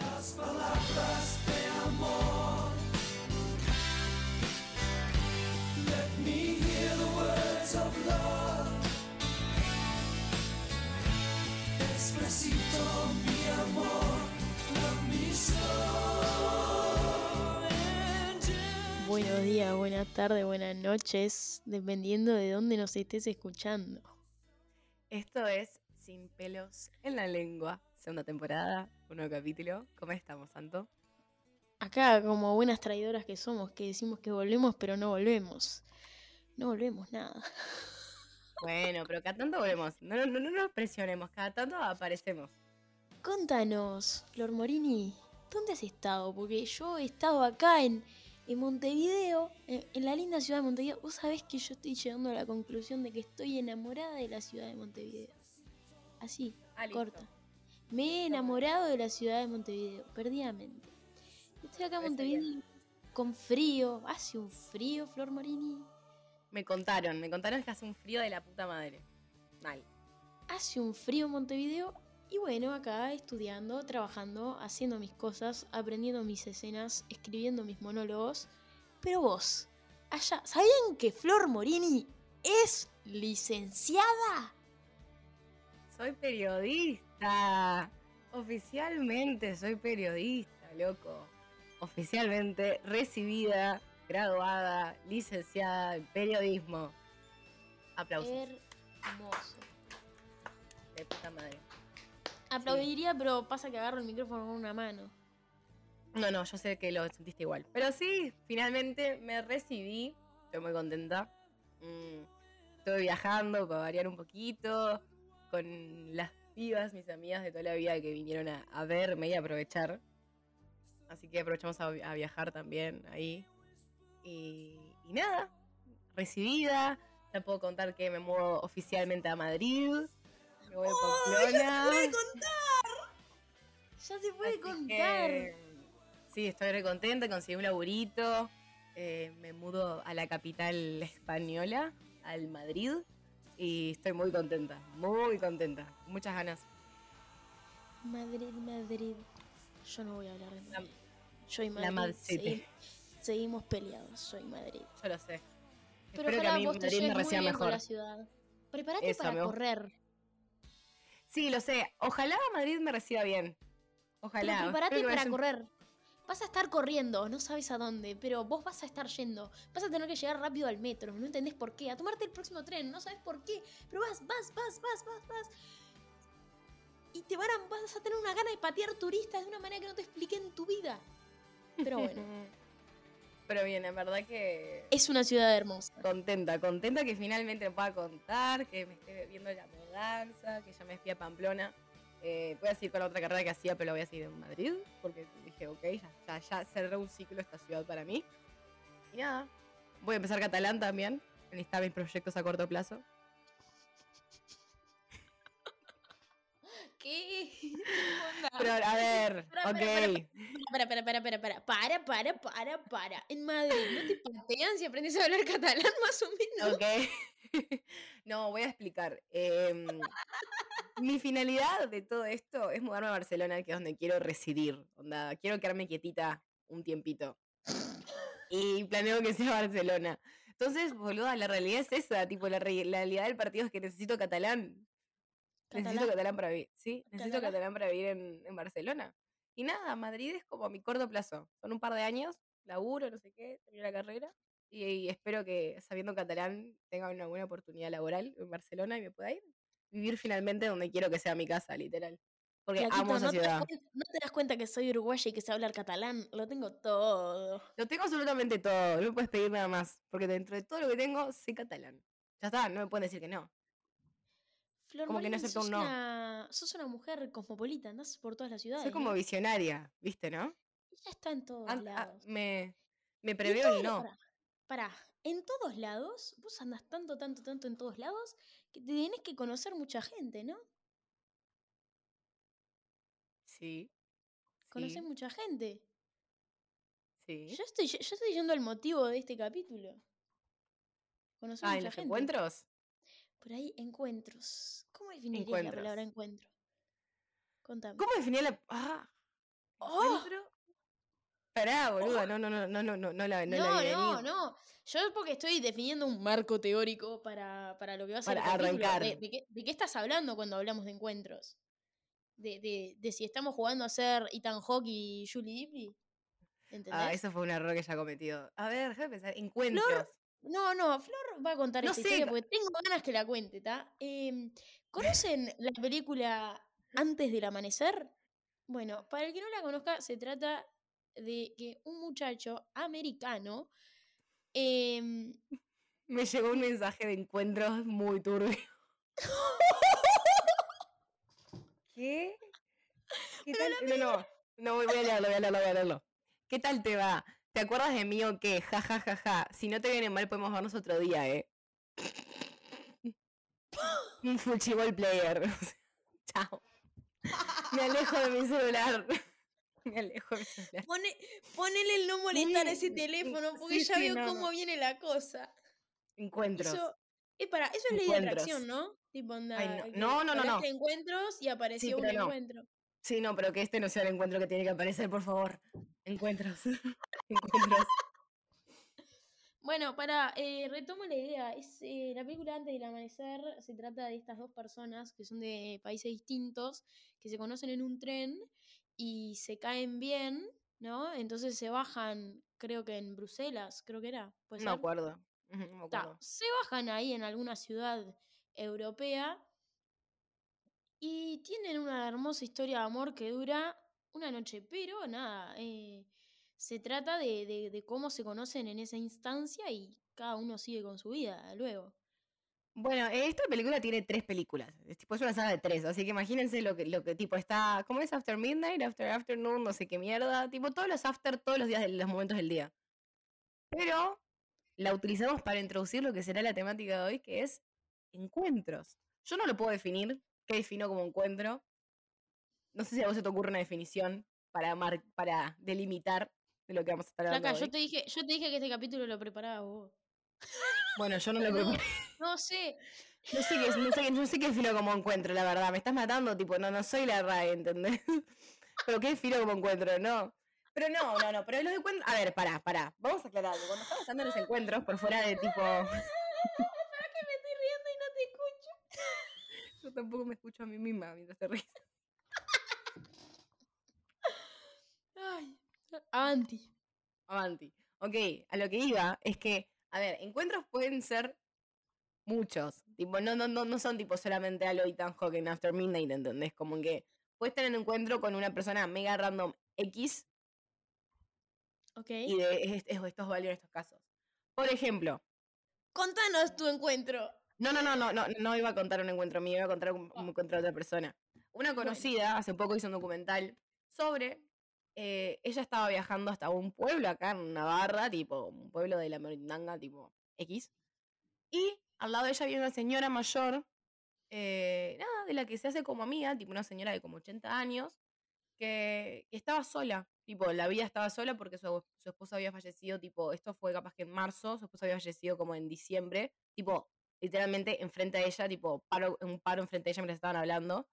Las palabras de amor. Mi amor. Buenos días, buenas tardes, buenas noches, dependiendo de dónde nos estés escuchando. Esto es Sin pelos en la lengua, segunda temporada, un nuevo capítulo. ¿Cómo estamos, Santo? Acá, como buenas traidoras que somos, que decimos que volvemos, pero no volvemos. No volvemos nada. Bueno, pero cada tanto volvemos. No, no, no, no nos presionemos, cada tanto aparecemos. Contanos, Flor Morini, ¿dónde has estado? Porque yo he estado acá en, en Montevideo, en, en la linda ciudad de Montevideo. Vos sabés que yo estoy llegando a la conclusión de que estoy enamorada de la ciudad de Montevideo. Así, Ah, corta. Me he enamorado de la ciudad de Montevideo, perdidamente. Estoy acá en Montevideo con frío. Hace un frío, Flor Morini. Me contaron, me contaron que hace un frío de la puta madre. Mal. Hace un frío en Montevideo. Y bueno, acá estudiando, trabajando, haciendo mis cosas, aprendiendo mis escenas, escribiendo mis monólogos. Pero vos, allá, ¿sabían que Flor Morini es licenciada? Soy periodista. Oficialmente soy periodista, loco. Oficialmente recibida, graduada, licenciada en periodismo. Aplausos. Hermoso. De puta madre. Aplaudiría, pero pasa que agarro el micrófono con una mano. No, no, yo sé que lo sentiste igual. Pero sí, finalmente me recibí. Estoy muy contenta. Mm, estuve viajando para variar un poquito. Con las pibas, mis amigas de toda la vida que vinieron a, a verme y a aprovechar. Así que aprovechamos a, a viajar también ahí. Y, y nada, recibida. Ya puedo contar que me muevo oficialmente a Madrid. Me voy a Pamplona. contar! Ya se puede Así contar. que, sí, estoy re contenta, conseguí un laburito. eh, me mudo a la capital española, al Madrid. Y estoy muy contenta, muy contenta. Muchas ganas. Madrid, Madrid. Yo no voy a hablar de La- Madrid. Soy la Madrid. Segui- seguimos peleados, soy Madrid. Yo lo sé. Pero Espero que a mí vos te Madrid me muy con mejor. la ciudad. Prepárate Eso, para me correr. Sí, lo sé. Ojalá Madrid me reciba bien. Ojalá. Pero prepárate para correr. Vas a estar corriendo, no sabes a dónde, pero vos vas a estar yendo. Vas a tener que llegar rápido al metro, no entendés por qué. A tomarte el próximo tren, no sabes por qué. Pero vas, vas, vas, vas, vas, vas. Y te van a, vas a tener una gana de patear turistas de una manera que no te expliqué en tu vida. Pero bueno, Pero bien, en verdad que es una ciudad hermosa. contenta, contenta que finalmente me pueda contar, que me esté viendo la mudanza, que ya me fui a Pamplona. Eh, voy a seguir con la otra carrera que hacía, pero la voy a seguir en Madrid, porque dije, ok, ya, ya, ya cerré un ciclo esta ciudad para mí. Y nada, voy a empezar catalán también, necesitaba mis proyectos a corto plazo. ¿Qué? Pero a ver, Para, ok. para, para, para, para, para, para, para, para, para. En Madrid, ¿no te patean si aprendes a hablar catalán más o menos? Ok. no, voy a explicar. Em, mi finalidad de todo esto es mudarme a Barcelona, que es donde quiero residir. Onda, quiero quedarme quietita un tiempito. Y planeo que sea Barcelona. Entonces, boluda, la realidad es esa. Tipo, la, la realidad del partido es que necesito catalán. Necesito Catalán. catalán para vivir. Sí, necesito Catalán. catalán para vivir en, en Barcelona. Y nada, Madrid es como a mi corto plazo. Son un par de años, laburo, no sé qué, termino la carrera. Y, y espero que sabiendo catalán tenga una buena oportunidad laboral en Barcelona y me pueda ir. Vivir finalmente donde quiero que sea mi casa, literal. Porque Flaquito, amo esa ¿no, te ciudad. cuen- no te das cuenta que soy uruguaya y que sé hablar catalán? Lo tengo todo. Lo tengo absolutamente todo, no me puedes pedir nada más. Porque dentro de todo lo que tengo, sé catalán. Ya está, no me pueden decir que no. Flor Como que no sos un no. Una, sos una mujer cosmopolita, andás por todas las ciudades. Soy como ¿no? visionaria, ¿viste, no? Ya está en todos An- a- lados. me, me Y en preveo el no. Pará, pará, en todos lados, vos andás tanto, tanto, tanto en todos lados que te tenés que conocer mucha gente, ¿no? Sí. Conoces Sí, mucha gente. sí. Yo estoy, yo estoy yendo al motivo de este capítulo. Conocer Ah, ¿en mucha los gente. encuentros? Por ahí, encuentros. ¿Cómo definirías la palabra encuentro? Contame. ¿Cómo definía la. Ah, ¡Oh! Pará, boluda, no, no, no, no, no, no, no la, no, la No, no, venir. no. Yo es porque estoy definiendo un marco teórico para, para lo que va a ser Para arrancar. De, de qué, de qué estás hablando cuando hablamos de encuentros? De, de, de si estamos jugando a ser Ethan Hawke y Julie Dipley. ¿Entendés? Ah, eso fue un error que ya cometido. A ver, déjame pensar. Encuentros. No, no, Flor va a contar No esta sé, historia porque tengo ganas que la cuente, ¿está? ¿Conocen la película Antes del Amanecer? Bueno, para el que no la conozca, se trata de que un muchacho americano em, Me llegó un mensaje de encuentros muy turbio. ¿Qué? ¿Qué tal? No, no, no, voy a leerlo, voy a leerlo, voy a leerlo. ¿Qué tal te va? ¿Te acuerdas de mí o qué? Ja, ja, ja, ja. Si no te viene mal, podemos vernos otro día, ¿eh? Un fuchibol player. Chao. Me alejo de mi celular. Me alejo de mi celular. Pone, ponele el no molestar a ese teléfono porque sí, ya sí, veo no, cómo no. viene la cosa. Encuentros. Eso, es para, eso es ley de atracción, ¿no? Tipo, onda, Ay, no. No, no, no, encuentros y apareció un encuentro. Sí, no, pero que este no sea el encuentro que tiene que aparecer, por favor. Encuentros. Encuentros. Bueno, para, eh, retomo la idea. Es, eh, la película Antes del Amanecer se trata de estas dos personas que son de países distintos, que se conocen en un tren y se caen bien, ¿no? Entonces se bajan, creo que en Bruselas, creo que era. ¿puede No acuerdo. No me Ta, acuerdo. se bajan ahí en alguna ciudad europea y tienen una hermosa historia de amor que dura una noche, pero nada, eh, se trata de, de- cómo se conocen en esa instancia y cada uno sigue con su vida luego. Bueno, esta película tiene tres películas. Es tipo una saga de tres, así que imagínense lo que, lo que tipo está. ¿Cómo es After Midnight? After Afternoon, no sé qué mierda. Tipo todos los after, todos los días de los momentos del día. Pero la utilizamos para introducir lo que será la temática de hoy, que es encuentros. Yo no lo puedo definir. ¿Qué defino como encuentro? No sé si a vos se te ocurre una definición para, mar- para delimitar de lo que vamos a estar hablando Flaca, yo te dije, yo te dije que este capítulo lo preparabas vos. Bueno, yo no lo preparé. no sé. No sé, qué, no, sé, qué- no sé qué defino como encuentro, la verdad. Me estás matando, tipo, no, no soy la RAE, ¿entendés? Pero qué defino como encuentro, no. Pero no, no, no, pero los encuentros. A ver, pará, pará. Vamos a aclarar algo. Cuando estamos hablando de los encuentros, por fuera de tipo. ¿Sabes que me estoy riendo y no te escucho? Yo tampoco me escucho a mí misma mientras te ríes. Ay, avanti. Avanti. Ok, a lo que iba es que, a ver, encuentros pueden ser muchos. Tipo, no, no, no, no son tipo solamente a lo Ethan Hawke en After Midnight, ¿entendés? Como que puedes tener un encuentro con una persona mega random X Ok. y de, es- es- esto es válido en estos casos. Por ejemplo, Contanos tu encuentro. No, no, no, no, no, no iba a contar un encuentro mío, iba a contar un, un encuentro de otra persona. Una Bueno. conocida hace poco hizo un documental sobre. eh, ella estaba viajando hasta un pueblo acá en Navarra, tipo, un pueblo de la Merindanga, tipo X. Y al lado de ella había una señora mayor, eh, nada, de la que se hace como amiga, tipo una señora de como 80 años, que, que estaba sola. Tipo, la vida estaba sola porque su, su esposo había fallecido, tipo, esto fue capaz que en marzo, su esposo había fallecido como en diciembre, tipo, literalmente enfrente a ella, tipo, paro, un paro enfrente a ella mientras estaban hablando.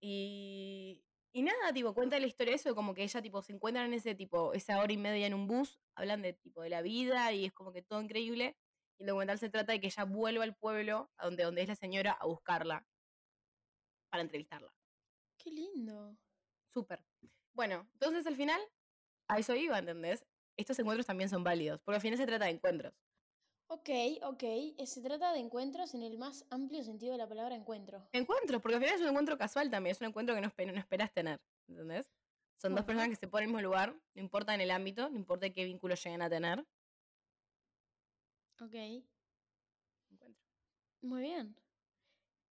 Y, y nada, tipo, cuenta la historia de eso, como que ella, tipo, se encuentran en ese, tipo, esa hora y media en un bus, hablan de, tipo, de la vida y es como que todo increíble. Y el documental se trata de que ella vuelva al pueblo, a donde, donde es la señora, a buscarla, para entrevistarla. Qué lindo. Súper. Bueno, entonces al final, a eso iba, ¿entendés? Estos encuentros también son válidos, porque al final se trata de encuentros. Ok, ok. eh, Se trata de encuentros en el más amplio sentido de la palabra encuentro. Encuentros, porque al final es un encuentro casual también, es un encuentro que no, espe- no esperas tener, ¿entendés? Son dos personas que se ponen en el mismo lugar, no importa en el ámbito, no importa qué vínculo lleguen a tener. Ok. Encuentro. Muy bien.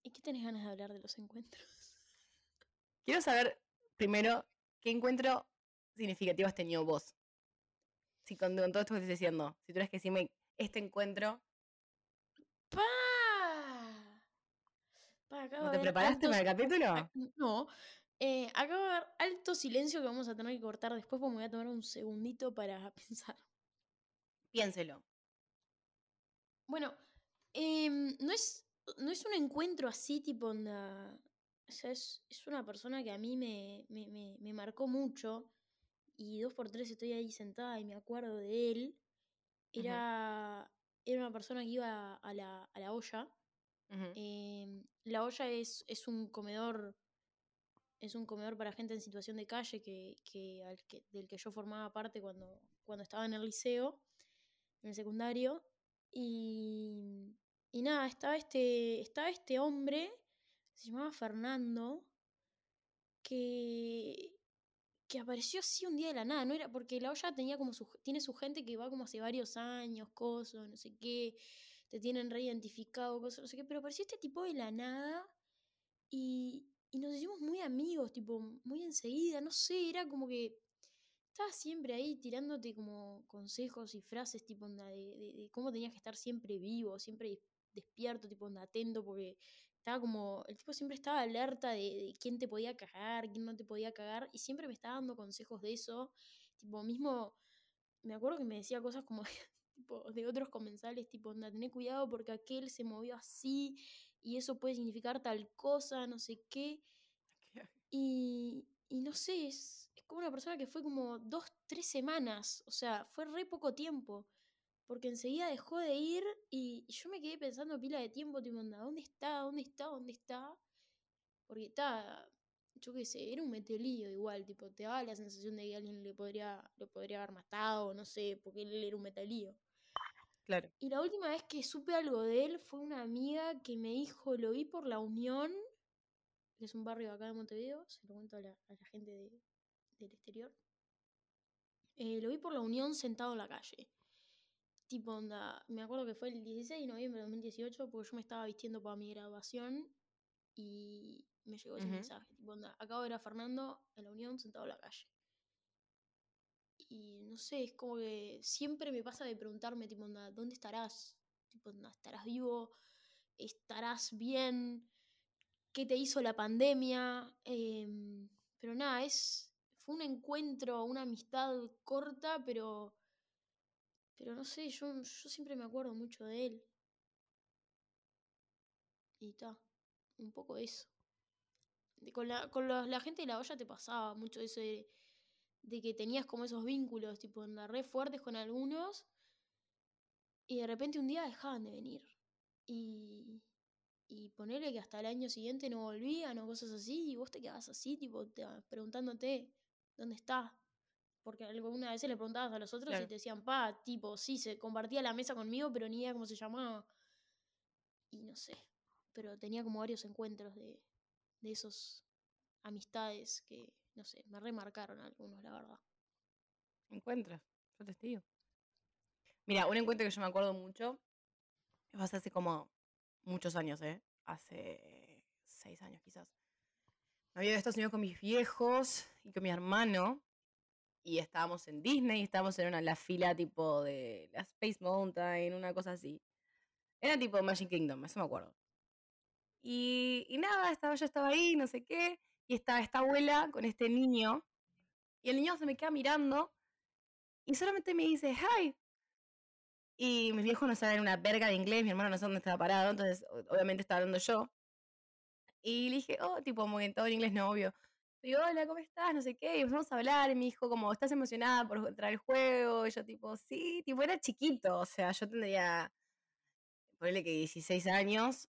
¿Y qué tenés ganas de hablar de los encuentros? Quiero saber, primero, qué encuentro significativo has tenido vos. Si con, con todo esto que estoy diciendo, si tuvieras que decirme este encuentro, ¡Pa! Pa, acabo ¿no de te preparaste para el capítulo? No. Eh, acabo de ver alto silencio que vamos a tener que cortar después porque me voy a tomar un segundito para pensar. Piénselo. Bueno, em, no, es, no es un encuentro así tipo onda o sea, es, es una persona que a mí me, me, me, me marcó mucho y dos por tres estoy ahí sentada y me acuerdo de él. Era, era una persona que iba a la, a la olla. Em, la olla es, es un comedor es un comedor para gente en situación de calle que, que, al que- del que yo formaba parte cuando, cuando estaba en el liceo, en el secundario. Y, y nada, estaba este, estaba este hombre, se llamaba Fernando, que, que apareció así un día de la nada, no era porque la olla tenía como su, tiene su gente que va como hace varios años, cosas, no sé qué, te tienen reidentificado, cosas, no sé qué, pero apareció este tipo de la nada y, y nos hicimos muy amigos, tipo, muy enseguida, no sé, era como que estaba siempre ahí tirándote como consejos y frases, tipo, de, de- cómo tenías que estar siempre vivo, siempre despierto, tipo, atento, porque estaba como, el tipo siempre estaba alerta de, de quién te podía cagar, quién no te podía cagar, y siempre me estaba dando consejos de eso, tipo, mismo, me acuerdo que me decía cosas como, tipo, de otros comensales, tipo, onda, tené cuidado porque aquel se movió así, y eso puede significar tal cosa, no sé qué. Y, y no sé, es, es como una persona que fue como dos, tres semanas, o sea, fue re poco tiempo, porque enseguida dejó de ir y, y yo me quedé pensando pila de tiempo, tipo, onda, ¿dónde está? ¿Dónde está? ¿Dónde está? Porque está, yo qué sé, era un metelío igual, tipo, te daba la sensación de que alguien le podría, lo podría haber matado, no sé, porque él era un metalío. Claro. Y la última vez que supe algo de él fue una amiga que me dijo, lo vi por la Unión, que es un barrio acá de Montevideo, se lo cuento a la, a la gente de- del exterior. Eh, lo vi por la Unión sentado en la calle. Tipo, onda, me acuerdo que fue el 16 de noviembre de 2018, porque yo me estaba vistiendo para mi graduación y me llegó ese mensaje. Tipo, onda, acabo de ver a Fernando en la Unión sentado en la calle. Y no sé, es como que siempre me pasa de preguntarme, tipo, onda, ¿dónde estarás? Tipo, onda, ¿estarás vivo? ¿Estarás bien? ¿Qué te hizo la pandemia? Em, pero nada, es. Fue un encuentro, una amistad corta, pero. Pero no sé, yo, yo siempre me acuerdo mucho de él. Y está. Un poco eso. De- con la, con los- la gente de la olla te pasaba mucho eso de, de que tenías como esos vínculos, tipo, en la red fuertes con algunos. Y de repente un día dejaban de venir. Y, y ponerle que hasta el año siguiente no volvían o cosas así, y vos te quedabas así, tipo, te- preguntándote dónde está. Porque alguna vez le preguntabas a los otros y te decían, pa, tipo, sí, se compartía la mesa conmigo, pero ni idea cómo se llamaba. Y no sé. Pero tenía como varios encuentros de, de esos amistades que, no sé, me remarcaron algunos, la verdad. Encuentros. Yo testigo. Mira, un encuentro que yo me acuerdo mucho. Fue hace como muchos años, ¿eh? Hace seis años quizás. Me había ido a Estados Unidos con mis viejos y con mi hermano. Y estábamos en Disney, y estábamos en una, la fila tipo de la Space Mountain, una cosa así. Era tipo Magic Kingdom, eso me acuerdo. Y, y nada, estaba, yo estaba ahí, no sé qué, y estaba esta abuela con este niño, y el niño se me queda mirando, y solamente me dice, hi. Y mis viejos no saben una verga de inglés, mi hermano no sabe dónde estaba parado, entonces obviamente estaba hablando yo. Y le dije, oh, tipo, muy en todo en inglés, no, obvio. Le digo, hola, ¿cómo estás? No sé qué. Y empezamos a hablar. Y me dijo, como, ¿estás emocionada por entrar al juego? Y yo, tipo, sí, tipo, era chiquito. O sea, yo tendría, ponele que 16 años.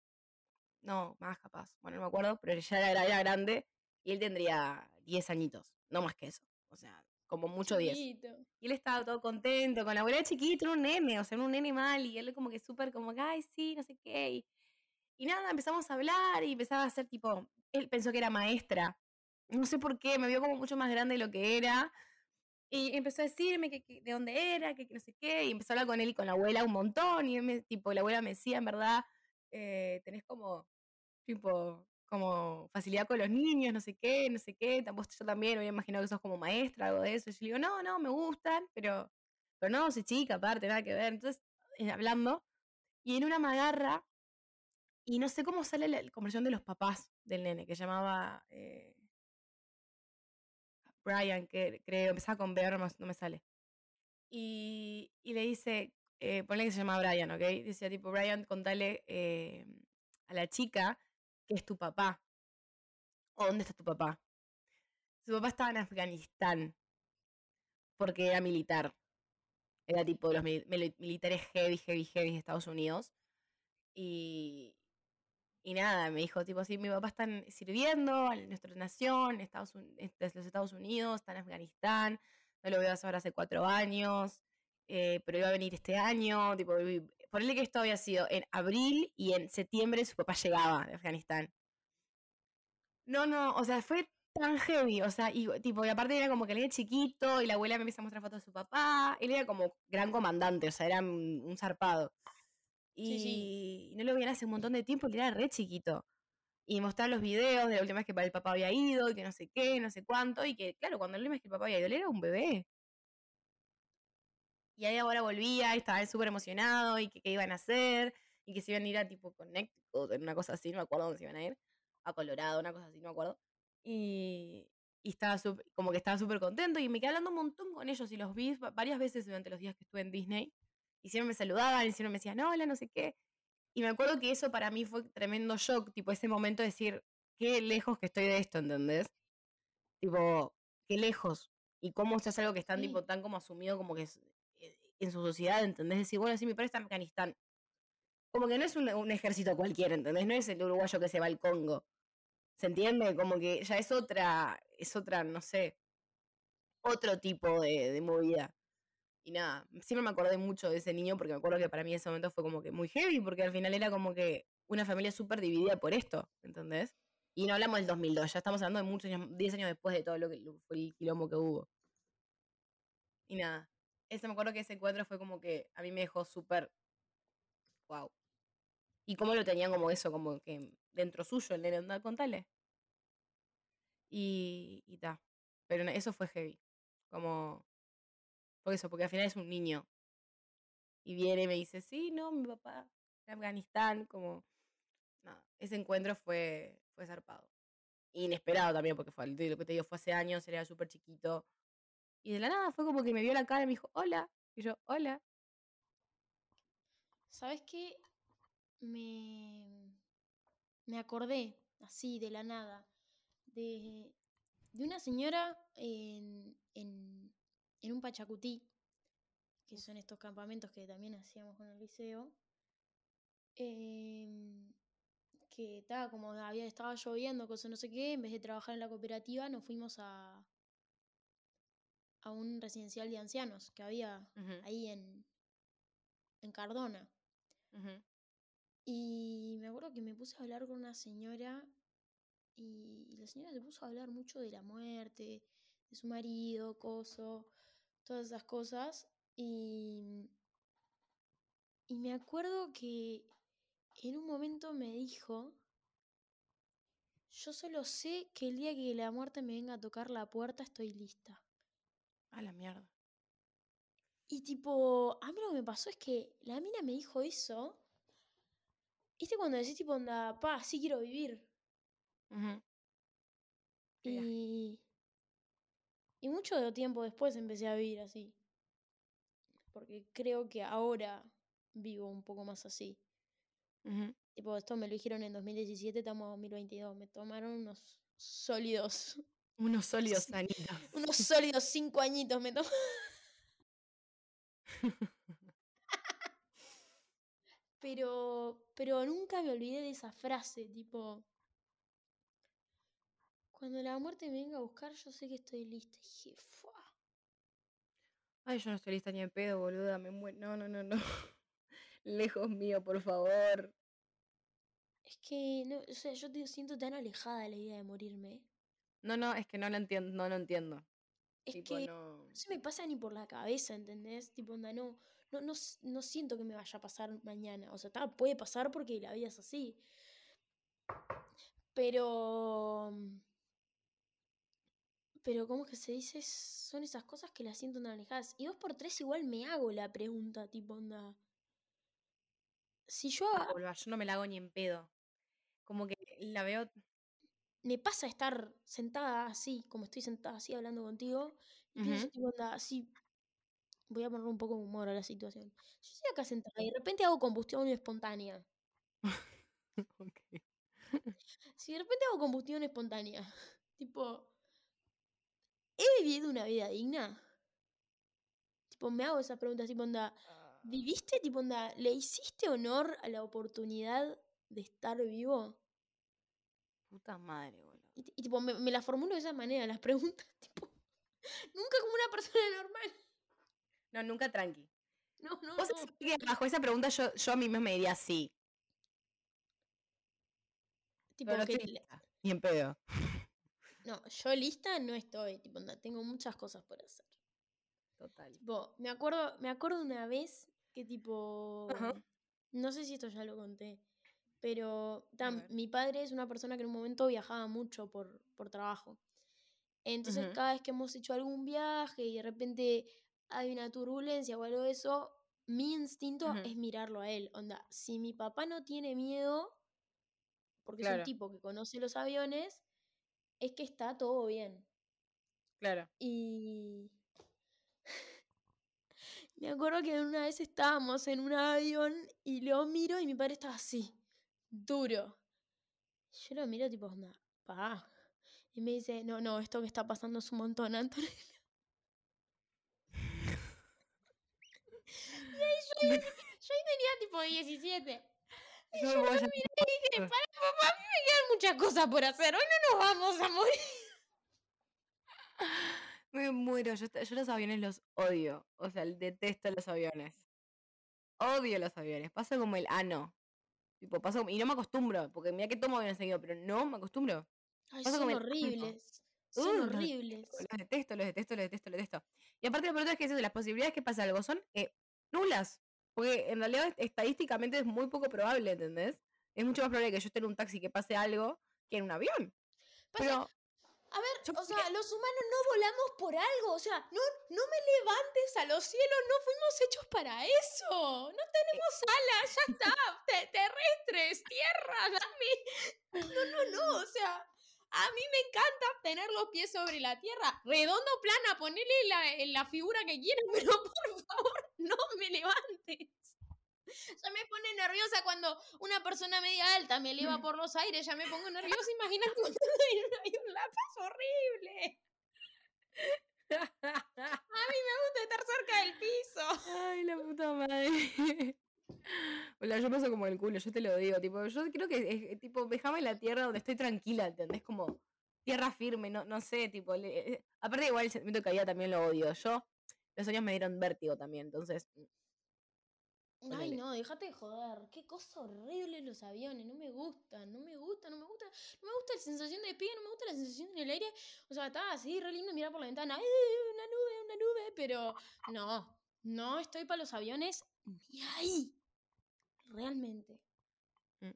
No, más capaz. Bueno, no me acuerdo, pero ya era, era grande. Y él tendría 10 añitos. No más que eso. O sea, como mucho 10. Chiquito. Y él estaba todo contento con la abuela de chiquito, era un nene, o sea, era un nene mal. Y él como que súper como, ay, sí, no sé qué. Y, y nada, empezamos a hablar y empezaba a hacer tipo, él pensó que era maestra. No sé por qué, me vio como mucho más grande de lo que era. Y empezó a decirme que, que de dónde era, que, que no sé qué. Y empezó a hablar con él y con la abuela un montón. Y me- tipo, la abuela me decía, en verdad, eh, tenés como, tipo, como facilidad con los niños, no sé qué, no sé qué. Tampoco yo también había imaginado que sos como maestra, algo de eso. Y yo le digo, no, no, me gustan, pero, pero no, soy chica, aparte, nada que ver. Entonces, eh, hablando. Y en una me agarra y no sé cómo sale la, la conversación de los papás del nene, que llamaba eh, Brian, que creo, empezaba con B, no, no me sale. Y, le dice, eh, ponle que se llama Brian, ¿ok? Dice tipo, Brian, contale eh, a la chica que es tu papá. ¿O dónde está tu papá? Su papá estaba en Afganistán. Porque era militar. Era tipo de los mili- mili- militares heavy, heavy, heavy de Estados Unidos. Y, y nada, me dijo tipo así, mi papá está en- sirviendo a nuestra nación, Estados, Un- eh, desde los Estados Unidos, está en Afganistán, no lo veo ahora hace cuatro años, eh, pero iba a venir este año, tipo, que esto había sido en abril y en septiembre su papá llegaba de Afganistán. No, no, o sea, fue tan heavy, o sea, y tipo, y aparte era como que él era chiquito y la abuela me empieza a mostrar fotos de su papá, él era como gran comandante, o sea, era un zarpado. Y, Sí, sí. y no lo veían hace un montón de tiempo, él era re chiquito. Y mostrar los videos de la última vez que el papá había ido, y que no sé qué, no sé cuánto, y que, claro, cuando la última vez que el papá había ido, él era un bebé. Y ahí ahora volvía, y estaba súper emocionado, y que qué iban a hacer, y que se iban a ir a tipo Connecticut, una cosa así, no me acuerdo dónde se iban a ir, a Colorado, una cosa así, no me acuerdo. Y, y estaba súper- como que estaba súper contento, y me quedé hablando un montón con ellos, y los vi va- varias veces durante los días que estuve en Disney, y siempre me saludaban, y siempre me decían, hola, no sé qué. Y me acuerdo que eso para mí fue tremendo shock, tipo ese momento de decir, qué lejos que estoy de esto, ¿entendés? Tipo, qué lejos. Y cómo esto es algo que están Sí. tipo tan como asumido como que es eh, en su sociedad, ¿entendés? Decir, bueno, sí, mi padre está en Afganistán. Como que no es un, un ejército cualquiera, ¿entendés? No es el uruguayo que se va al Congo. ¿Se entiende? Como que ya es otra, es otra, no sé, otro tipo de, de movida. Y nada, siempre me acordé mucho de ese niño porque me acuerdo que para mí ese momento fue como que muy heavy, porque al final era como que una familia súper dividida por esto, ¿entendés? Y no hablamos del 2002, ya estamos hablando de muchos años, 10 años después de todo lo que fue el quilombo que hubo. Y nada, ese me acuerdo que ese encuentro fue como que a mí me dejó súper, wow. Y cómo lo tenían como eso, como que dentro suyo, el nene, anda, contale. Y, y ta. Pero eso fue heavy. Como, por eso, porque al final es un niño. Y viene y me dice, sí, no, mi papá en Afganistán, como, nada, ese encuentro fue, fue zarpado. Inesperado también, porque fue, lo que te digo, fue hace años, era súper chiquito. Y de la nada fue como que me vio la cara y me dijo, hola. Y yo, hola. ¿Sabes qué? Me, me acordé, así, de la nada, de, de una señora en, en, en un Pachacutí, que son estos campamentos que también hacíamos con el liceo, em, que estaba como había estaba lloviendo, cosa no sé qué, en vez de trabajar en la cooperativa, nos fuimos a, a un residencial de ancianos que había ahí en, en Cardona. Y me acuerdo que me puse a hablar con una señora y, y la señora se puso a hablar mucho de la muerte, de su marido, coso, todas esas cosas. Y, y me acuerdo que en un momento me dijo, yo solo sé que el día que la muerte me venga a tocar la puerta estoy lista. A la mierda. Y tipo, a mí lo que me pasó es que la mina me dijo eso. ¿Viste cuando decís tipo, onda, pa, sí quiero vivir? Y, y mucho tiempo después empecé a vivir así. Porque creo que ahora vivo un poco más así. Ujú. Tipo, esto me lo dijeron en 2017, estamos en 2022. Me tomaron unos sólidos, Unos sólidos Sí, anitos. unos sólidos cinco añitos me tomaron. Pero, pero nunca me olvidé de esa frase, tipo, cuando la muerte me venga a buscar, yo sé que estoy lista. Y dije, "Fua". Ay, yo no estoy lista ni en pedo, boluda. Me muero. No, no, no, no. Lejos mío, por favor. Es que, no, o sea, yo te siento tan alejada de la idea de morirme. No, no, es que no lo entiendo, no lo entiendo. Es tipo, que no. no se me pasa ni por la cabeza, ¿entendés? Tipo, onda, no, no, no, no siento que me vaya a pasar mañana. O sea, ta, puede pasar porque la vida es así. Pero. Pero, ¿cómo es que se dice? Son esas cosas que las siento tan alejadas. Y dos por tres igual me hago la pregunta, tipo, onda. Si yo Ah, yo no me la hago ni en pedo. Como que la veo. me pasa estar sentada así, como estoy sentada así hablando contigo, y pienso, Ujú. tipo, onda, así. Voy a poner un poco de humor a la situación. Yo estoy acá sentada y de repente hago combustión espontánea. Ok. si de repente hago combustión espontánea, tipo, ¿he vivido una vida digna? Tipo, me hago esas preguntas, tipo, onda, Ah, ¿viviste, tipo, onda, le hiciste honor a la oportunidad de estar vivo? Puta madre, boludo. Y, y, tipo, me, me las formulo de esa manera, las preguntas, tipo, nunca como una persona normal. No, nunca tranqui. No, no, Vos no. sabés que bajo esa pregunta yo, yo a mí misma me diría sí. Tipo, no que estoy Ni en pedo. No, yo lista no estoy, tipo, onda, tengo muchas cosas por hacer. Total. Tipo, me acuerdo, me acuerdo una vez que tipo, Ajá. no sé si esto ya lo conté, pero tam, mi padre es una persona que en un momento viajaba mucho por, por trabajo. Entonces, Ujú. cada vez que hemos hecho algún viaje y de repente hay una turbulencia o algo de eso, mi instinto es mirarlo a él. Onda, si mi papá no tiene miedo, porque es un tipo que conoce los aviones, es que está todo bien. Claro. Y me acuerdo que una vez estábamos en un avión y lo miro y mi padre estaba así, duro. Yo lo miro tipo, onda, pa. Y me dice, no, no, esto que está pasando es un montón, Antonio. y ahí yo, ahí- yo ahí tenía tipo 17. Y Yo lo miré y dije, para papá, a mí me quedan muchas cosas por hacer. Hoy no nos vamos a morir. Me muero. Yo, yo los aviones los odio. O sea, detesto los aviones. Odio los aviones. Paso como el ano. Tipo, paso como- y no me acostumbro. Porque mira que tomo aviones seguido, pero no me acostumbro. Ay, Pasa son como ano. horribles. Son Uh, los horribles. Los detesto, los detesto, los detesto, los detesto. Y aparte, lo peor es que eso, las posibilidades que pase algo son eh, nulas. Porque en realidad est- estadísticamente es muy poco probable, ¿entendés? Es mucho más probable que yo esté en un taxi que pase algo que en un avión. Pasa- Pero A ver, Yo o sea, los humanos no volamos por algo. O sea, no, no me levantes a los cielos, no fuimos hechos para eso. No tenemos alas, ya está. Te- terrestres, tierra, dame. No, no, no. O sea, a mí me encanta tener los pies sobre la tierra. Redondo, plana, ponele la, en la figura que quieras, pero por favor, no me levantes. Ya me pone nerviosa cuando una persona media alta me eleva por los aires, ya me pongo nerviosa, imagínate cuando en un avión, la paso horrible. A mí me gusta estar cerca del piso. Ay, la puta madre. Hola, yo paso como el culo, yo te lo digo. Tipo, yo creo que es, tipo, déjame en la tierra donde estoy tranquila, ¿entendés? Como tierra firme, no, no sé, tipo. le- eh, aparte, igual el sentimiento de caída también lo odio. Yo, los sueños me dieron vértigo también, entonces. mm, Ay, no, déjate de joder. Qué cosa horrible los aviones. No me gustan, no me gusta, no me gusta. No me gusta la sensación de despegue, no me gusta la sensación en el aire. O sea, está así, re lindo mirar por la ventana. ¡Eh, una nube, una nube! Pero no, no estoy para los aviones ni ahí. Realmente. Mm,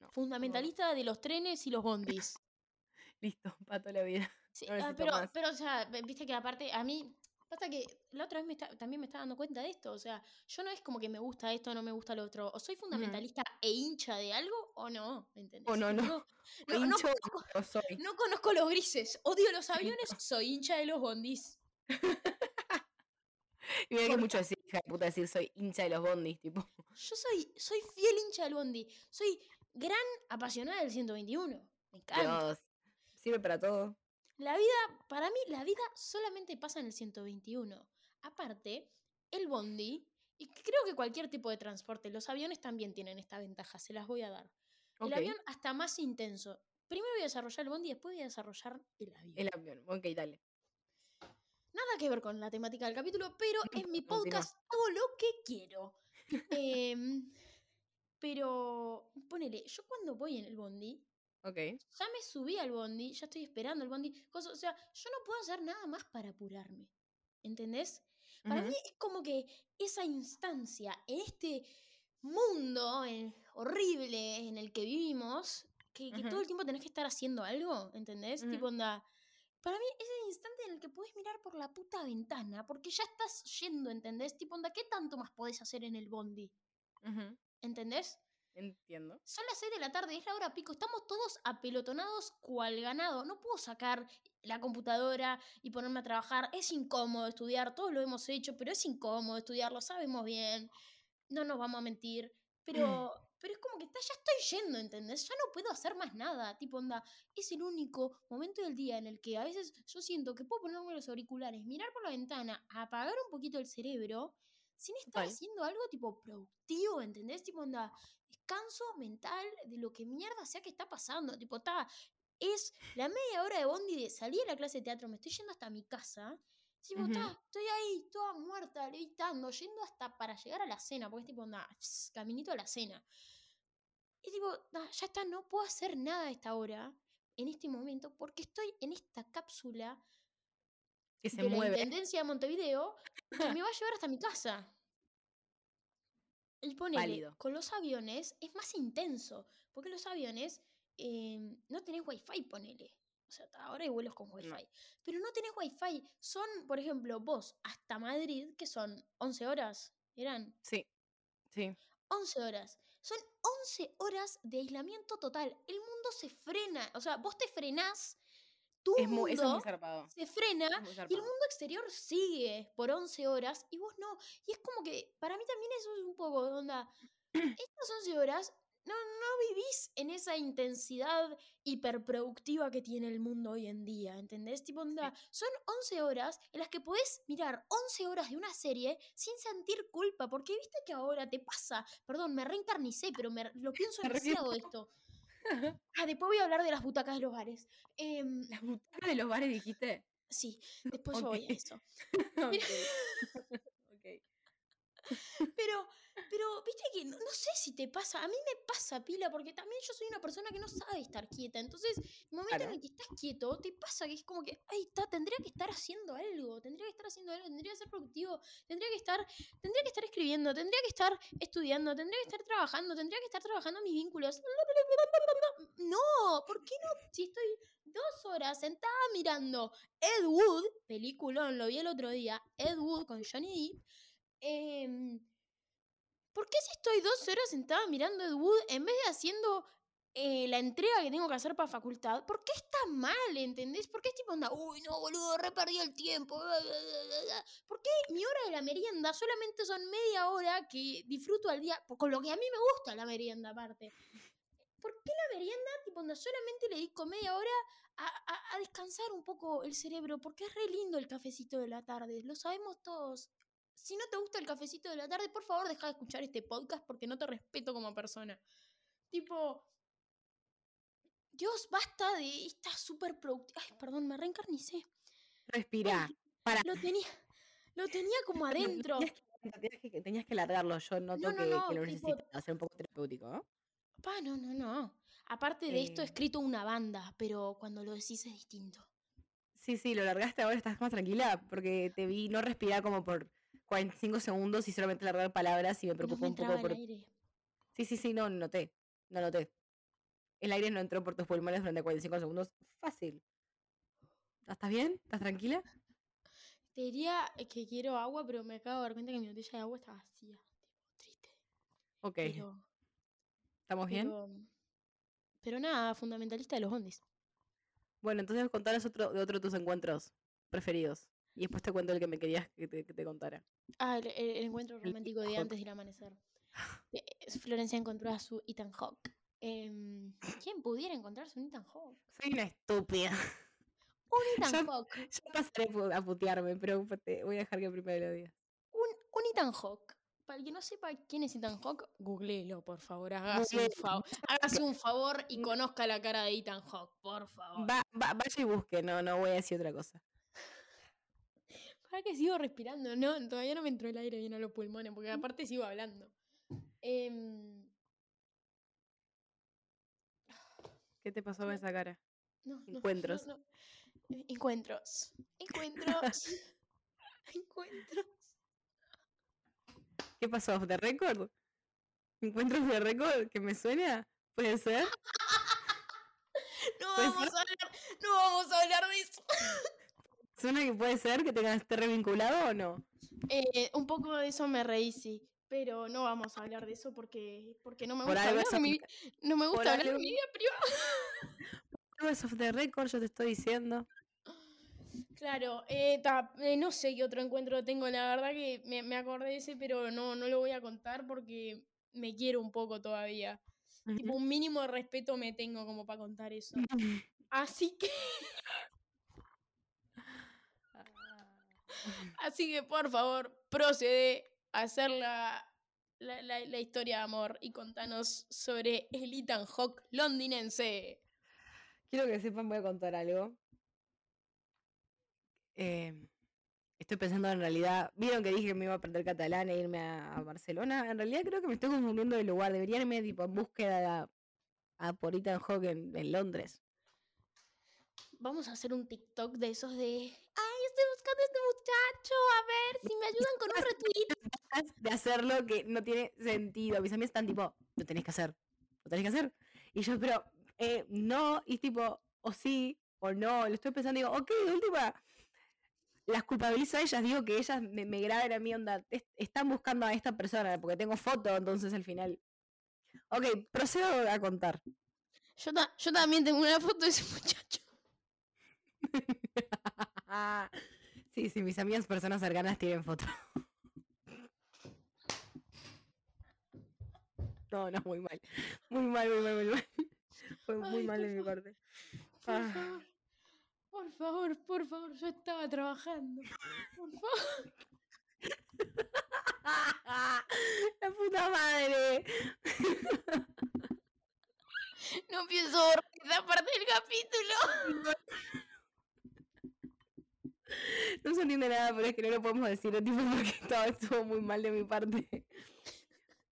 no, Fundamentalista de los trenes y los bondis. Listo, para toda la vida. Sí, No ah, pero, más. pero, o sea, viste que aparte, a mí, pasa que la otra vez me está- también me estaba dando cuenta de esto. O sea, yo no es como que me gusta esto, no me gusta lo otro. O soy fundamentalista e hincha de algo o no, ¿me entendés? O no, no. No, conozco, o soy. no conozco los grises. Odio los aviones, soy hincha de los bondis. Y mira que mucho decir, hija de puta, decir soy hincha de los bondis, tipo. Yo soy, soy fiel hincha del bondi. Soy gran apasionada del 121. Me encanta. Dios. Sirve para todo. La vida, para mí, la vida solamente pasa en el 121. Aparte, el bondi, y creo que cualquier tipo de transporte, los aviones también tienen esta ventaja, se las voy a dar. El avión hasta más intenso. Primero voy a desarrollar el bondi y después voy a desarrollar el avión. El avión. Ok, dale. Nada que ver con la temática del capítulo, pero en mi podcast hago lo que quiero. Em, pero, ponele, yo cuando voy en el bondi, ya me subí al bondi, ya estoy esperando el bondi, cosa- o sea, yo no puedo hacer nada más para apurarme. ¿Entendés? Para mí es como que esa instancia, en este mundo eh, horrible en el que vivimos, que, que todo el tiempo tenés que estar haciendo algo, ¿entendés? Tipo, onda. Para mí es el instante en el que podés mirar por la puta ventana, porque ya estás yendo, ¿entendés? Tipo, onda, ¿qué tanto más podés hacer en el bondi? Ujú. ¿Entendés? Entiendo. Son las 6 de la tarde, es la hora pico, estamos todos apelotonados cual ganado. No puedo sacar la computadora y ponerme a trabajar. Es incómodo estudiar, todos lo hemos hecho, pero es incómodo estudiar, lo sabemos bien. No nos vamos a mentir. Pero, pero es como que está, ya estoy yendo, ¿entendés? Ya no puedo hacer más nada. Tipo, onda, es el único momento del día en el que a veces yo siento que puedo ponerme los auriculares, mirar por la ventana, apagar un poquito el cerebro, sin estar haciendo algo tipo productivo, ¿entendés? Tipo, onda, descanso mental de lo que mierda sea que está pasando. Tipo, está, es la media hora de bondi de salir a la clase de teatro, me estoy yendo hasta mi casa. Tipo, ta, estoy ahí, toda muerta, levitando, yendo hasta para llegar a la cena, porque es tipo, pss, caminito a la cena. Y tipo, "Nah, ya está, no puedo hacer nada a esta hora, en este momento, porque estoy en esta cápsula Que se de la mueve. Intendencia de Montevideo que me va a llevar hasta mi casa. Y ponele, con los aviones es más intenso, porque los aviones eh, no tenés wifi, ponele. O sea, ahora hay vuelos con wifi. Pero no tenés wifi. Son, por ejemplo, vos hasta Madrid, que son 11 horas, ¿eran? Sí, sí. 11 horas. Son 11 horas de aislamiento total. El mundo se frena. O sea, vos te frenás, tu Es muy, eso es muy zarpado. se frena y el mundo exterior sigue por 11 horas y vos no. Y es como que para mí también eso es un poco de onda. Estas 11 horas no, no vivís en esa intensidad hiperproductiva que tiene el mundo hoy en día, ¿entendés? Tipo, onda, son 11 horas en las que podés mirar 11 horas de una serie sin sentir culpa, porque viste que ahora te pasa, perdón, me reencarnicé, pero me, lo pienso demasiado esto. Ah, después voy a hablar de las butacas de los bares. Em, Las butacas de los bares dijiste. sí, después Ok. voy a eso. Ok. Pero, pero, viste que no, no sé si te pasa. A mí me pasa, pila, porque también yo soy una persona que no sabe estar quieta. Entonces, el momento Claro. en el que estás quieto, te pasa que es como que, ay, está, tendría que estar haciendo algo, tendría que estar haciendo algo, tendría que ser productivo, tendría que estar, tendría que estar escribiendo, tendría que estar estudiando, tendría que estar trabajando, tendría que estar trabajando mis vínculos. No, ¿por qué no? Si estoy dos horas sentada mirando Ed Wood, peliculón, lo vi el otro día, Ed Wood con Johnny Depp. Em, ¿Por qué si estoy dos horas sentada mirando Ed Wood en vez de haciendo eh, la entrega que tengo que hacer para facultad? ¿Por qué está mal, entendés? ¿Por qué es tipo onda, uy, no, boludo, re perdí el tiempo? bla, bla, bla, bla, bla"? ¿Por qué mi hora de la merienda solamente son media hora que disfruto al día? Con lo que a mí me gusta la merienda, aparte. ¿Por qué la merienda, tipo, onda, solamente le dedico media hora a, a- a descansar un poco el cerebro? Porque es re lindo el cafecito de la tarde, lo sabemos todos. Si no te gusta el cafecito de la tarde, por favor deja de escuchar este podcast porque no te respeto como persona. Tipo, Dios, basta de esta súper productiva. Ay, perdón, me reencarnicé. Respira. Ay, Para. Lo tenía, lo tenía como adentro. Tenías que, tenías que- tenías que largarlo. Yo noto no, que, no, que lo tipo- hacer un poco terapéutico, ¿no? Pa, no, no, no. Aparte de esto, he Eh. escrito una banda, pero cuando lo decís es distinto. Sí, sí, lo largaste ahora, estás más tranquila, porque te vi no respirar como por 45 segundos y solamente largar palabras y me No preocupó me un poco por... el aire. Sí, sí, sí, no, noté, no noté. El aire no entró por tus pulmones durante 45 segundos. Fácil. ¿Estás bien? ¿Estás tranquila? Te diría que quiero agua, pero me acabo de dar cuenta que mi botella de agua está vacía. Triste. Ok, Pero, ¿estamos bien? pero, pero nada, fundamentalista de los bondis. Bueno, entonces contanos otro, de otro de tus encuentros preferidos. Y después te cuento el que me querías que te, que te contara. Ah, el, encuentro romántico de Hawk. antes del amanecer. Eh, Florencia encontró a su Ethan Hawke. Em, ¿Quién pudiera encontrarse un Ethan Hawke? Soy una estúpida. Un Ethan Ya- Hawke. Ya pasaré a putearme, pero te voy a dejar que primero lo digas. Un, un Ethan Hawke. Para el que no sepa quién es Ethan Hawke, googleelo, por favor. Hágase un, Googleelo. fa- hágase un favor y conozca la cara de Ethan Hawke, por favor. Va, va- vaya y busque, no, no voy a decir otra cosa. ¿Para que sigo respirando? No, todavía no me entró el aire bien a los pulmones, porque aparte sigo hablando. Em, ¿Qué te pasó con esa cara? no, no, Encuentros. no. Eh, Encuentros. Encuentros. Encuentros. ¿Qué pasó? ¿De récord? ¿Encuentros de récord que me suena? ¿Puede ser? No ¿Puede vamos ser? a hablar, no vamos a hablar de eso. ¿Suena que puede ser que tengas esté revinculado o no? Eh, un poco de eso me reí, sí. Pero no vamos a hablar de eso porque, porque no me Por gusta hablar de mi, no me por gusta hablar de mi vida privada. Es off the record, yo te estoy diciendo. Claro, eh, ta, eh, no sé qué otro encuentro tengo, la verdad que me, me acordé de ese, pero no, no lo voy a contar porque me quiero un poco todavía. Tipo, un mínimo de respeto me tengo como para contar eso. Así que. Así que, por favor, procede a hacer la, la, la- la historia de amor y contanos sobre el Ethan Hawke londinense. Quiero que sepan, voy a contar algo. Eh, estoy pensando en realidad, vieron que dije que me iba a aprender catalán e irme a, a Barcelona. En realidad creo que me estoy confundiendo de lugar. Debería irme tipo en búsqueda a, a por Ethan Hawke en, en Londres. Vamos a hacer un TikTok de esos de. ¡Ay, estoy buscando a este muchacho! A ver si me ayudan con un retweet. De hacerlo que no tiene sentido. Mis amigas están tipo, lo tenés que hacer, lo tenés que hacer. Y yo, pero eh, no, y tipo, o sí, o no. Lo estoy pensando digo, ok, de última. Las culpabilizo a ellas, digo que ellas me, me graben a mí, onda, es- están buscando a esta persona, porque tengo foto, entonces al final. Ok, procedo a contar. Yo, ta- yo también tengo una foto de ese muchacho. sí, sí, mis amigas personas cercanas tienen foto. No, no, muy mal. Muy mal, muy mal, muy mal. Fue muy Ay, mal de mi parte. Por Ah. favor. Por favor, por favor, yo estaba trabajando. Por favor. La puta madre. No pienso borrar esa parte del capítulo. No se entiende nada, pero es que no lo podemos decir, tipo, porque todo estuvo muy mal de mi parte.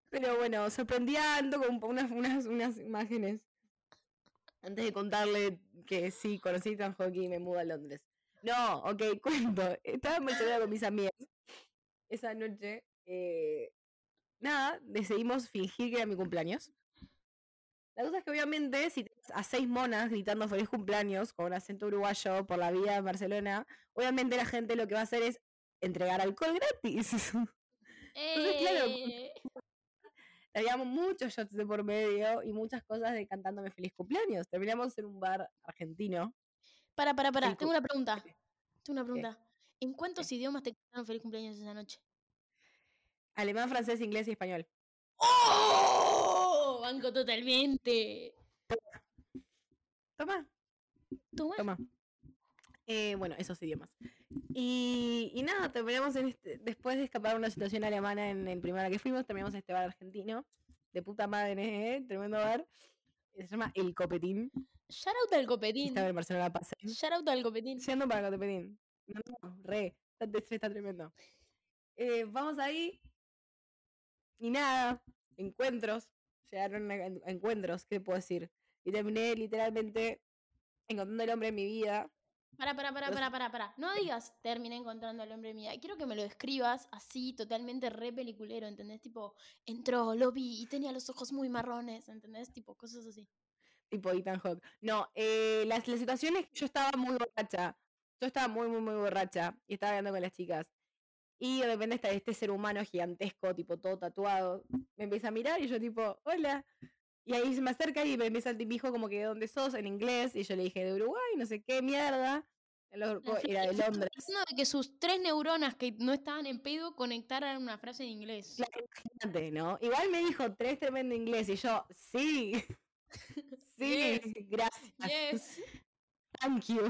Pero bueno, sorprendía ando con unas, unas, unas imágenes. Antes de contarle que sí, conocí a Hockey y me mudo a Londres. No, ok, cuento. Estaba en Barcelona con mis amigas. Esa noche, eh, nada, decidimos fingir que era mi cumpleaños. La cosa es que obviamente si tienes a seis monas gritando feliz cumpleaños con un acento uruguayo por la vida en Barcelona, obviamente la gente lo que va a hacer es entregar alcohol gratis. Entonces, claro, Eh, Habíamos muchos shots de por medio y muchas cosas de cantándome feliz cumpleaños. Terminamos en un bar argentino. para, para, para. Tengo una pregunta. Tengo una pregunta. ¿En cuántos idiomas te cantaron feliz cumpleaños esa noche? Alemán, francés, inglés y español. ¡Oh! Banco totalmente. Toma, Toma. toma. Eh, bueno, esos idiomas. Y, y nada, terminamos en este, después de escapar de una situación alemana en el primer que fuimos, terminamos en este bar argentino. De puta madre, ¿eh? Tremendo bar. Se llama El Copetín. Shout out al copetín. estaba en Barcelona, pasen. Shout out al copetín. Yendo para Copetín. No, no, re. Está, está tremendo. Eh, vamos ahí. Y nada, encuentros. Llegaron a, encuentros, ¿qué puedo decir? Y terminé literalmente encontrando el hombre en mi vida. Para, para, para, para, para, para. No digas terminé encontrando al hombre mía. Quiero que me lo describas así, totalmente re peliculero, ¿entendés? Tipo, entró, lo vi y tenía los ojos muy marrones, ¿entendés? Tipo, cosas así. Tipo Ethan Hawke. No, eh, la, la situación es que yo estaba muy borracha. Yo estaba muy, muy, muy borracha. Y estaba hablando con las chicas. Y de repente está este ser humano gigantesco, tipo todo tatuado. Me empieza a mirar y yo tipo, hola. Y ahí se me acerca y me empieza el hijo como que ¿de dónde sos? En inglés. Y yo le dije, de Uruguay, no sé qué mierda. El La era de Londres. Pensando de que sus tres neuronas que no estaban en pedo conectaran una frase en inglés. Claro, imagínate, ¿no? Igual me dijo tres tremendo inglés y yo, sí. Sí, Yes. gracias. Yes, Thank you.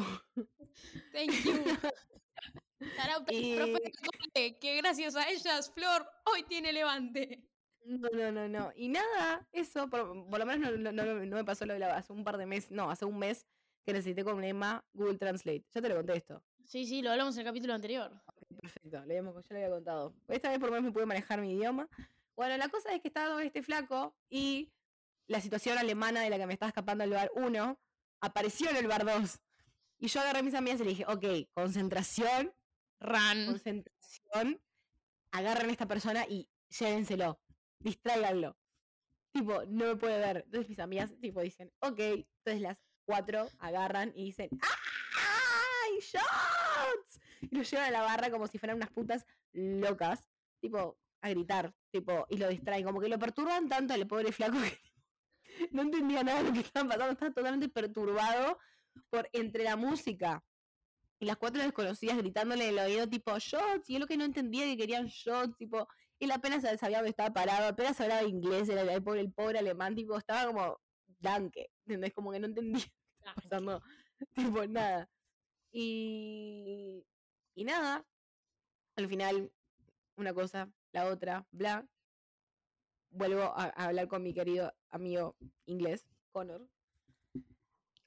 thank you. Y- profe que gracias a ellas, Flor hoy tiene levante. No, no, no, no. Y nada, eso, por, por lo menos no, no- no- no me pasó lo de la, hace un par de meses, no, hace un mes que necesité con Emma Google Translate. Ya te lo conté esto. Sí, sí, lo hablamos en el capítulo anterior. Ok, perfecto, habíamos, ya lo había contado. Esta vez por lo menos me pude manejar mi idioma. Bueno, la cosa es que estaba este flaco y la situación alemana de la que me estaba escapando el bar 1 apareció en el bar 2. Y yo agarré a mis amigas y le dije, ok, concentración, Ran. concentración, agarren a esta persona y llévenselo, distráiganlo. Tipo, no me puede ver. Entonces mis amigas, tipo, dicen, ok. Entonces las cuatro agarran y dicen, ¡ay, shots! Y lo llevan a la barra como si fueran unas putas locas, tipo, a gritar, tipo, y lo distraen, como que lo perturban tanto al pobre flaco que no entendía nada de lo que estaban pasando, estaba totalmente perturbado por entre la música y las cuatro desconocidas gritándole en el oído tipo shots y es lo que no entendía que querían shots tipo Él apenas sabía dónde estaba parado, apenas hablaba inglés, era el pobre, el pobre alemán, tipo, estaba como danke, ¿entendés? Como que no entendía qué estaba pasando, tipo, nada. Y, y nada, al final, una cosa, la otra, bla. Vuelvo a, a hablar con mi querido amigo inglés, Connor.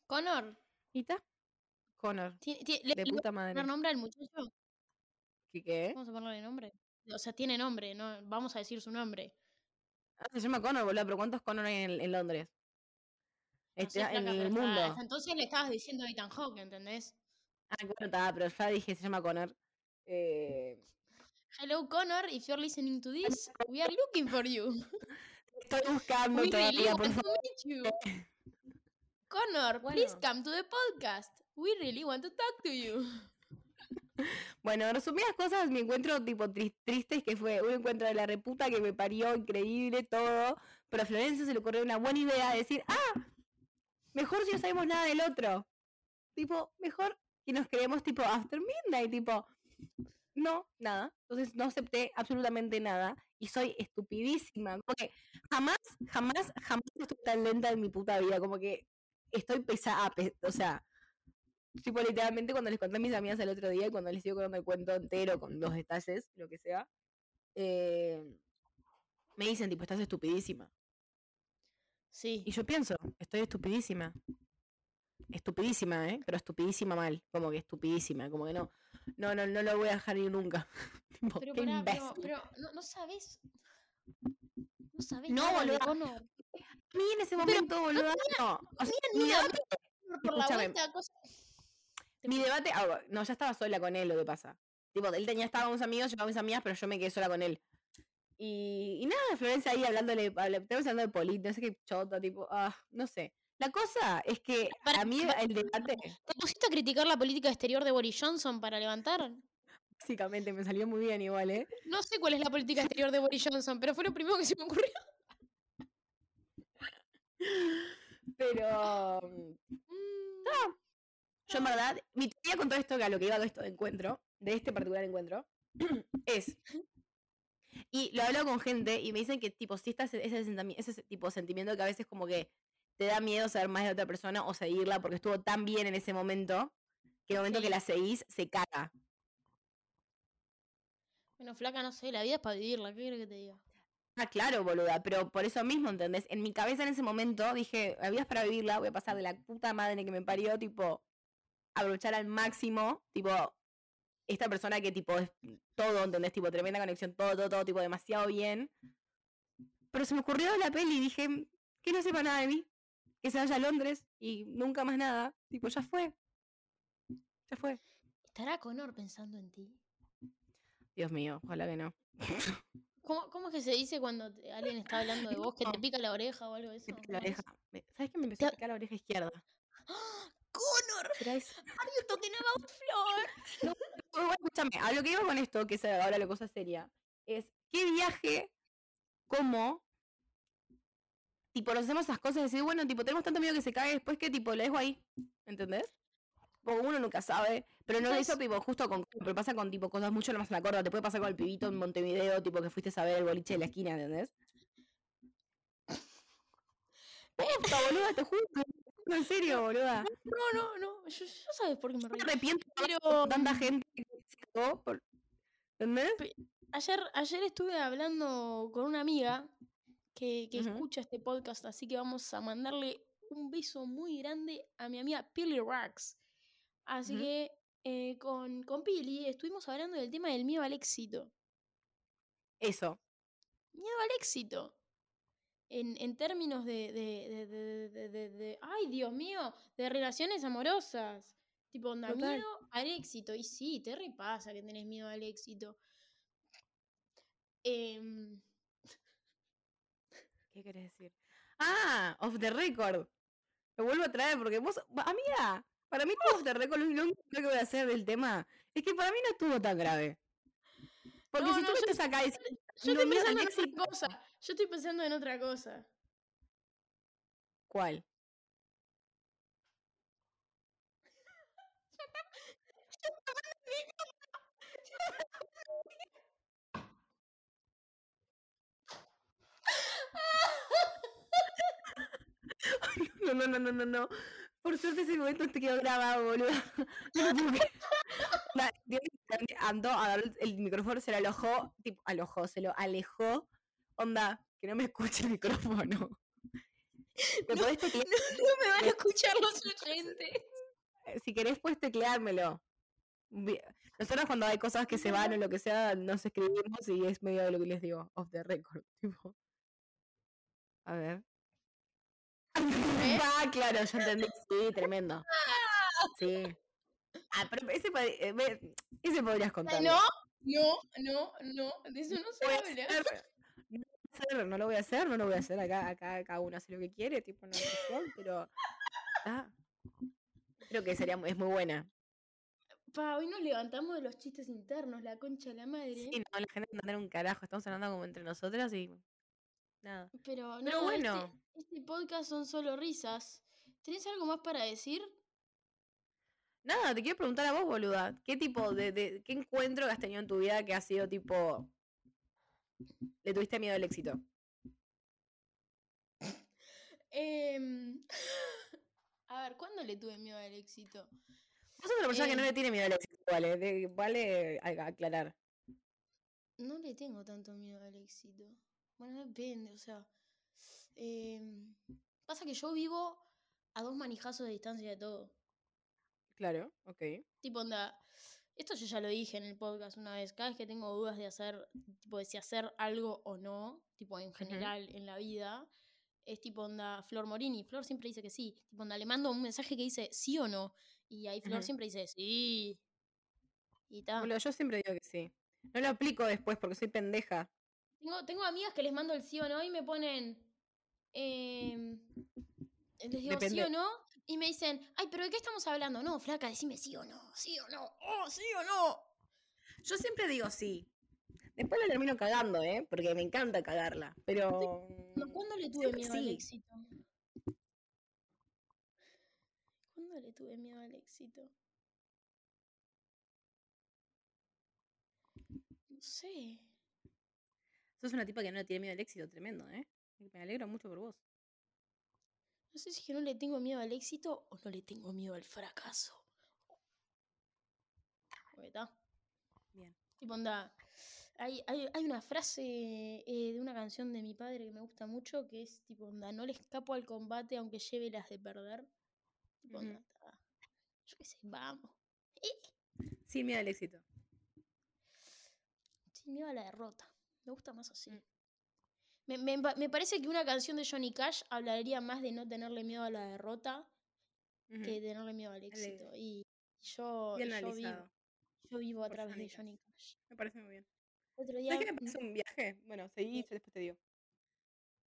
Connor. ¿Y está? Connor, ¿Tiene, tiene- de le puta a madre. poner nombre al muchacho? ¿Qué qué? Vamos a ponerle nombre. O sea, tiene nombre, no vamos a decir su nombre. Ah, se llama Connor, boludo, pero ¿cuántos Connor hay en, en Londres? No sé, en el mundo. entonces le estabas diciendo Ethan Hawke, ¿entendés? Ah, bueno, está, pero ya dije, se llama Connor. Eh, Hello Connor, if you're listening to this, we are looking for you. estoy buscando We really todavía, por favor. Connor, please come to the podcast. We really want to talk to you. Bueno, en resumidas cosas, mi encuentro tipo tris- triste que fue un encuentro de la reputa que me parió, increíble, todo. Pero a Florencia se le ocurrió una buena idea de decir, ah, mejor si no sabemos nada del otro. Tipo, mejor que nos creemos tipo after midnight, tipo, no, nada. Entonces no acepté absolutamente nada y soy estupidísima. Porque jamás, jamás, jamás estuve tan lenta en mi puta vida. Como que estoy pesada, pe- o sea, tipo literalmente cuando les conté a mis amigas el otro día y cuando les digo contando el cuento entero con los detalles, lo que sea, eh, me dicen tipo, estás estupidísima. Sí. Y yo pienso, estoy estupidísima. Estupidísima, ¿eh? Pero estupidísima mal. Como que estupidísima. Como que no. No, no, no lo voy a dejar ir nunca. Tipo, Pero, qué pará, pero, pero no, no sabes. No sabes No. Connor. A mí en ese momento, boludo, no. O sea, por la vuelta, cosa. Mi debate, ah, no, ya estaba sola con él, lo que pasa. Tipo, él tenía, estaba con unos amigos, yo con mis amigas, pero yo me quedé sola con él. Y, y nada, Florencia ahí hablándole, estamos hablando de política, no sé qué chota, tipo, ah, no sé. La cosa es que Pará, a mí el debate, ¿Te pusiste a criticar la política exterior de Boris Johnson para levantar? básicamente, me salió muy bien igual, ¿eh? No sé cuál es la política exterior de Boris Johnson, pero fue lo primero que se me ocurrió. Pero mm, Mm, yo en verdad, mi teoría con todo esto, que a lo que iba con esto de encuentro, de este particular encuentro, es. Y lo hablo con gente y me dicen que tipo, si estás ese, tipo de sentimiento que a veces como que te da miedo saber más de otra persona o seguirla porque estuvo tan bien en ese momento, que el momento Sí. que la seguís se caga. Bueno, flaca, no sé, la vida es para vivirla, ¿qué quieres que te diga? Ah, claro, boluda, pero por eso mismo, ¿entendés? En mi cabeza en ese momento dije, la vida es para vivirla, voy a pasar de la puta madre que me parió, tipo, aprovechar al máximo, tipo, esta persona que tipo es todo, ¿entendés? Tipo, tremenda conexión, todo, todo, todo, tipo, demasiado bien. Pero se me ocurrió la peli y dije, que no sepa nada de mí, que se vaya a Londres y nunca más nada. Tipo, ya fue. Ya fue. ¿Estará Connor pensando en ti? Dios mío, ojalá que no. ¿Cómo, cómo es que se dice cuando te- alguien está hablando de vos, que te pica la oreja o algo de eso? Me pica la oreja. ¿Sabes qué me empezó a picar la oreja izquierda? ¡Connor! ¿Será eso? ¿Are you talking about Flor? Bueno, bueno, escúchame, a lo que iba con esto, que es ahora la cosa seria, es qué viaje, cómo, tipo, nos hacemos esas cosas y decir, bueno, tipo, tenemos tanto miedo que se cae, después que, tipo, lo dejo ahí, ¿entendés? Porque uno nunca sabe, pero no ¿Sabes? eso, tipo, justo con, pero pasa con, tipo, cosas mucho más a la corta, te puede pasar con el pibito en Montevideo, tipo, que fuiste a ver el boliche de la esquina, ¿entendés? Posta, boluda, te juro, no, en serio, boluda. No, no, no. Yo, yo sabes por qué me Me reí. arrepiento Pero tanta mm, gente que se cagó por, ¿entendés? ayer, ayer estuve hablando con una amiga que, que escucha este podcast, así que vamos a mandarle un beso muy grande a mi amiga Pili Rax. Así que eh, con, con Pili estuvimos hablando del tema del miedo al éxito. Eso. Miedo al éxito. En, en términos de, de, de, de- Ay, Dios mío, de relaciones amorosas. Tipo, onda, Total. miedo al éxito. Y sí, te repasa que tenés miedo al éxito. Em, ¿Qué querés decir? Ah, off the record. Lo vuelvo a traer porque vos, amiga, para mí todo off the record, lo único que voy a hacer del tema es que para mí no estuvo tan grave. Porque No, si no, tú yo- estás acá y decís, yo "No, estoy pensando en otra éxito", cosa. Yo estoy pensando en otra cosa. ¿Cuál? No, no, no, no, no, no. Por suerte ese momento te quedó grabado, boludo. Andó a dar el micrófono, se lo alojó, tipo, alojó, se lo alejó Onda, que no me escuche el micrófono. Te No, podés teclear, No me van a escuchar los oyentes. si querés puedes tecleármelo. Nosotros cuando hay cosas que se van o lo que sea, nos escribimos y es medio de lo que les digo, off the record. Tipo. A ver. ¿Eh? Ah, claro, ya entendí. Sí, tremendo. Sí. Ah, pero ese, eh, ese podrías Ay, contarlo. No, no, no, no. De eso no se habla. Hacer. No, lo voy a hacer, no lo voy a hacer, no. Acá, acá cada uno hace lo que quiere, tipo, no hay presión, pero. ah, creo que sería, es muy buena. Pa, hoy nos levantamos de los chistes internos, la concha de la madre. Sí, no, la gente no un carajo. Estamos hablando como entre nosotras y. Nada. Pero, Pero nada, bueno. Este, este podcast son solo risas. ¿Tenés algo más para decir? Nada, te quiero preguntar a vos, boluda. ¿Qué tipo de, de- qué encuentro has tenido en tu vida que ha sido tipo. Le tuviste miedo al éxito? Em, a ver, ¿cuándo le tuve miedo al éxito? Vos sos una persona que no Eh. le tiene miedo al éxito, vale. de- vale aclarar. No le tengo tanto miedo al éxito. Bueno, depende, o sea. em, pasa que yo vivo a dos manijazos de distancia de todo. Claro, ok. Tipo, onda. Esto yo ya lo dije en el podcast una vez. Cada vez que tengo dudas de hacer, tipo, de si hacer algo o no, tipo, en general en la vida, es tipo, onda, Flor Morini. Flor siempre dice que sí. Tipo, onda, le mando un mensaje que dice sí o no. Y ahí Flor siempre dice sí. Y ta. Boludo, yo siempre digo que sí. No lo aplico después porque soy pendeja. Tengo, tengo amigas que les mando el sí o no y me ponen. em, les digo sí Depende. o no. Y me dicen, ay, pero ¿de qué estamos hablando? No, flaca, decime sí o no, sí o no, oh, sí o no. Yo siempre digo sí. Después la termino cagando, ¿eh? Porque me encanta cagarla. Pero. Mm, ¿Cuándo le tuve miedo al éxito? ¿Cuándo le tuve miedo al éxito? No sé. Sos una tipa que no le tiene miedo al éxito, tremendo, ¿eh? Me alegro mucho por vos. No sé si es que no le tengo miedo al éxito o no le tengo miedo al fracaso. Está. Bien. Tipo, onda. Hay, hay, hay una frase eh, de una canción de mi padre que me gusta mucho que es tipo, onda, no le escapo al combate aunque lleve las de perder. Tipo, onda. Yo qué sé, vamos. Sin miedo al éxito. Sin miedo a la derrota. Me gusta más así. Mm. Me, me me parece que una canción de Johnny Cash hablaría más de no tenerle miedo a la derrota Ujú. que tenerle miedo al éxito. Y yo, yo, vivo, yo vivo a través de Johnny Cash. Me parece muy bien. Otro día, ¿Sabes qué me parece un viaje? Bueno, seguí y después te digo.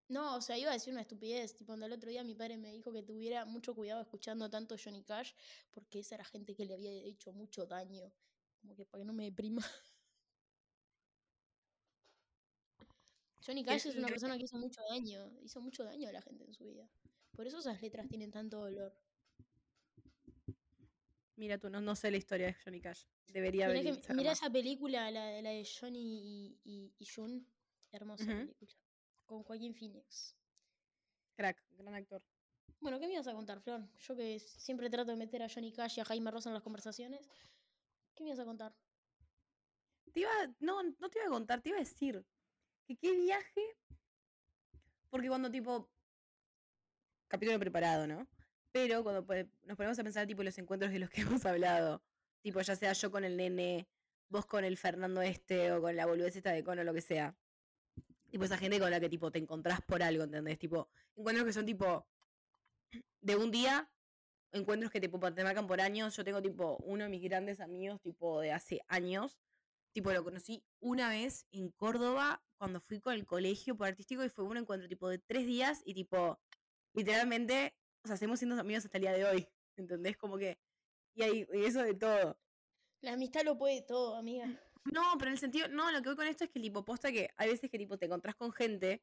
No, o sea, iba a decir una estupidez. Tipo, onda, el otro día mi padre me dijo que tuviera mucho cuidado escuchando tanto Johnny Cash, porque esa era gente que le había hecho mucho daño. Como que para que no me deprima. Johnny Cash es una persona que hizo mucho daño. Hizo mucho daño a la gente en su vida. Por eso esas letras tienen tanto dolor. Mira tú, no, no sé la historia de Johnny Cash. Debería haber más. esa película, la, de- la de Johnny y, y, y June. Hermosa película. Con Joaquín Phoenix. Crack, gran actor. Bueno, ¿qué me ibas a contar, Flor? Yo que siempre trato de meter a Johnny Cash y a Jaime Rosa en las conversaciones. ¿Qué me ibas a contar? Te iba, no, no te iba a contar, te iba a decir que qué viaje. Porque cuando tipo. Capítulo preparado, ¿no? Pero cuando pone- nos ponemos a pensar tipo los encuentros de los que hemos hablado. Tipo, ya sea yo con el nene, vos con el Fernando este, o con la boludez esta de cono, lo que sea. Tipo, esa gente con la que tipo te encontrás por algo, ¿entendés? Tipo, encuentros que son tipo de un día, encuentros que tipo te marcan por años. Yo tengo tipo uno de mis grandes amigos, tipo de hace años. Tipo, lo conocí una vez en Córdoba cuando fui con el colegio por artístico y fue un encuentro tipo de tres días y tipo, literalmente, o sea, hacemos siendo amigos hasta el día de hoy. ¿Entendés? Como que. Y, ahí, y eso de todo. La amistad lo puede todo, amiga. No, pero en el sentido, no, lo que voy con esto es que tipo, posta que hay veces que tipo te encontrás con gente,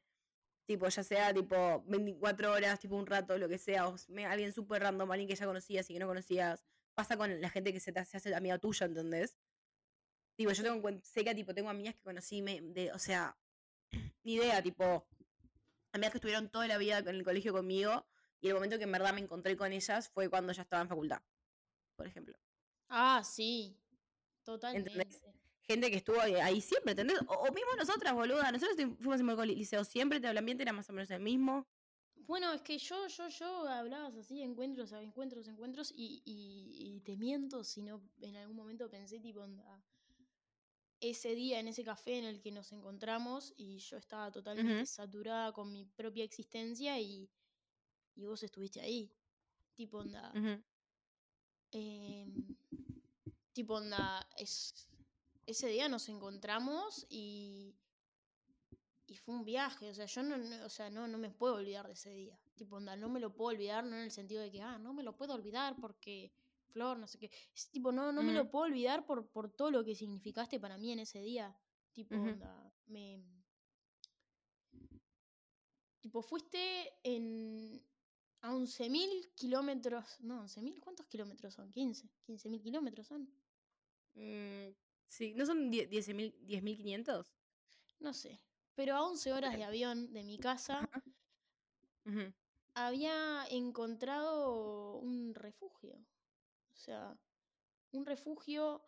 tipo, ya sea tipo 24 horas, tipo un rato, lo que sea, o alguien súper random, alguien que ya conocías y que no conocías, pasa con la gente que se te hace amiga tuya, ¿entendés? Tipo, yo tengo en cuen- sé que tipo tengo amigas que conocí me- de, o sea, ni idea, tipo, amigas que estuvieron toda la vida en el colegio conmigo Y el momento que en verdad me encontré con ellas fue cuando ya estaba en facultad, por ejemplo. Ah, sí. Totalmente. Gente que estuvo ahí, siempre, ¿entendés? O, mismo nosotras, boluda. Nosotros fuimos en el liceo siempre, el ambiente era más o menos el mismo. Bueno, es que yo, yo, yo hablabas así, encuentros, encuentros, encuentros, y, y, te miento si no en algún momento pensé, tipo, onda, ese día en ese café en el que nos encontramos y yo estaba totalmente saturada con mi propia existencia y, y vos estuviste ahí. Tipo, onda. Em, tipo, onda, es, ese día nos encontramos y, y fue un viaje. O sea, yo no, o sea, no, no me puedo olvidar de ese día. Tipo, onda, no me lo puedo olvidar, no en el sentido de que, ah, no me lo puedo olvidar porque flor, no sé qué. Es tipo, no, no me lo puedo olvidar por, por todo lo que significaste para mí en ese día. Tipo, onda, me. Tipo, fuiste en. a 11.000 kilómetros. No, 11.000, ¿cuántos kilómetros son? 15. 15.000 kilómetros son. Mm, sí, ¿no son 10.500? no sé. Pero a 11 horas de avión de mi casa. Había encontrado un refugio. O sea, un refugio.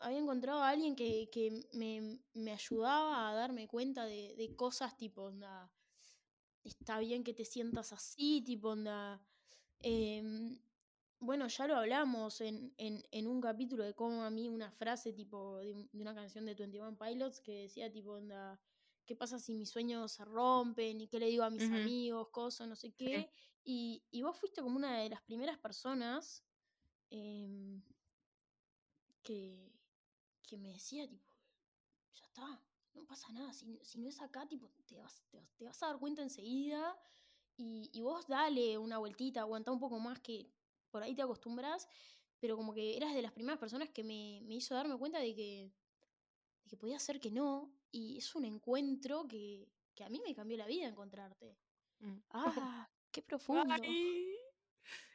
Había encontrado a alguien que, me, ayudaba a darme cuenta de, cosas tipo, onda, está bien que te sientas así, tipo, onda. Em, bueno, ya lo hablamos en, un capítulo de cómo a mí una frase tipo de, una canción de 21 Pilots que decía tipo, onda, ¿qué pasa si mis sueños se rompen? ¿Y qué le digo a mis amigos? Cosas, no sé qué. Y, y, vos fuiste como una de las primeras personas Em, que, que me decía, tipo, ya está, no pasa nada, si, si no es acá, tipo, te vas, te, vas a dar cuenta enseguida y, y, vos dale una vueltita, aguanta un poco más que por ahí te acostumbras, pero como que eras de las primeras personas que me, me hizo darme cuenta de que, de que podía ser que no, y es un encuentro que, que a mí me cambió la vida encontrarte. Mm. Ah, qué profundo.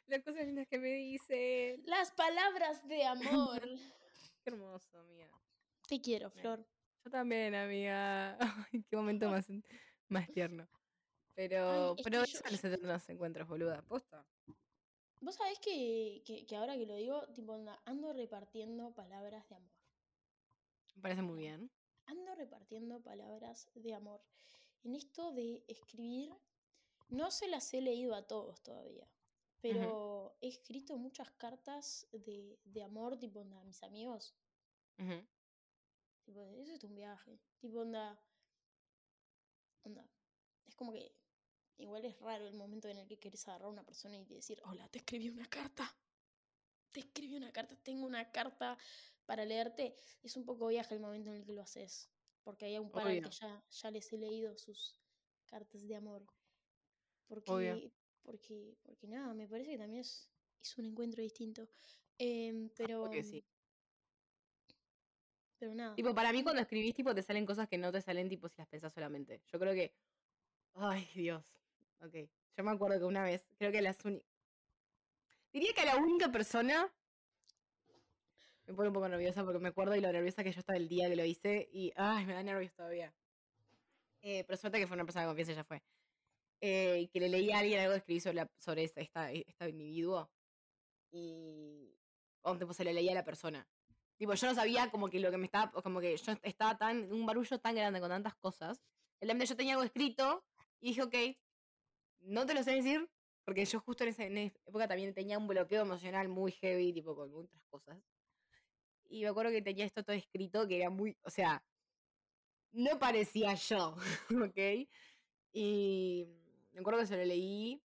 Las cosas lindas que me dicen. Las palabras de amor. Qué hermoso, amiga. Te quiero, Flor. Yo también, amiga. qué momento más, más tierno. Pero, pero eso yo... los encuentros, boluda. Posta. Vos sabés que, que, ahora que lo digo, tipo, ando repartiendo palabras de amor. Me parece muy bien. Ando repartiendo palabras de amor. En esto de escribir, no se las he leído a todos todavía. Pero he escrito muchas cartas de, de amor, tipo, onda, a mis amigos. Tipo, eso es un viaje. Tipo, onda. Onda. Es como que. Igual es raro el momento en el que quieres agarrar a una persona y decir, hola, te escribí una carta. Te escribí una carta, tengo una carta para leerte. Es un poco viaje el momento en el que lo haces. Porque hay un par que ya, ya les he leído sus cartas de amor. Porque, porque, porque nada, me parece que también es, es un encuentro distinto. Em, pero. sí. Pero nada. Tipo, para mí cuando escribís, tipo, te salen cosas que no te salen, tipo, si las pensás solamente. Yo creo que. Ay, Dios. Ok. Yo me acuerdo que una vez, creo que las únicas. Diría que la única persona. Me pone un poco nerviosa porque me acuerdo de lo nerviosa que yo estaba el día que lo hice y. Ay, me da nervios todavía. Eh, pero suerte que fue una persona de confianza y ya fue. Eh, que le leí a alguien algo escribí sobre, sobre esta, esta, esta, individuo. Y. O tipo, se le leía a la persona. Tipo, yo no sabía como que lo que me estaba. Como que yo estaba tan. Un barullo tan grande con tantas cosas. De yo tenía algo escrito y dije, ok, no te lo sé decir. Porque yo justo en esa, en esa época también tenía un bloqueo emocional muy heavy, tipo con otras cosas. Y me acuerdo que tenía esto todo escrito que era muy. O sea. No parecía yo, ¿ok? Y me acuerdo que se lo leí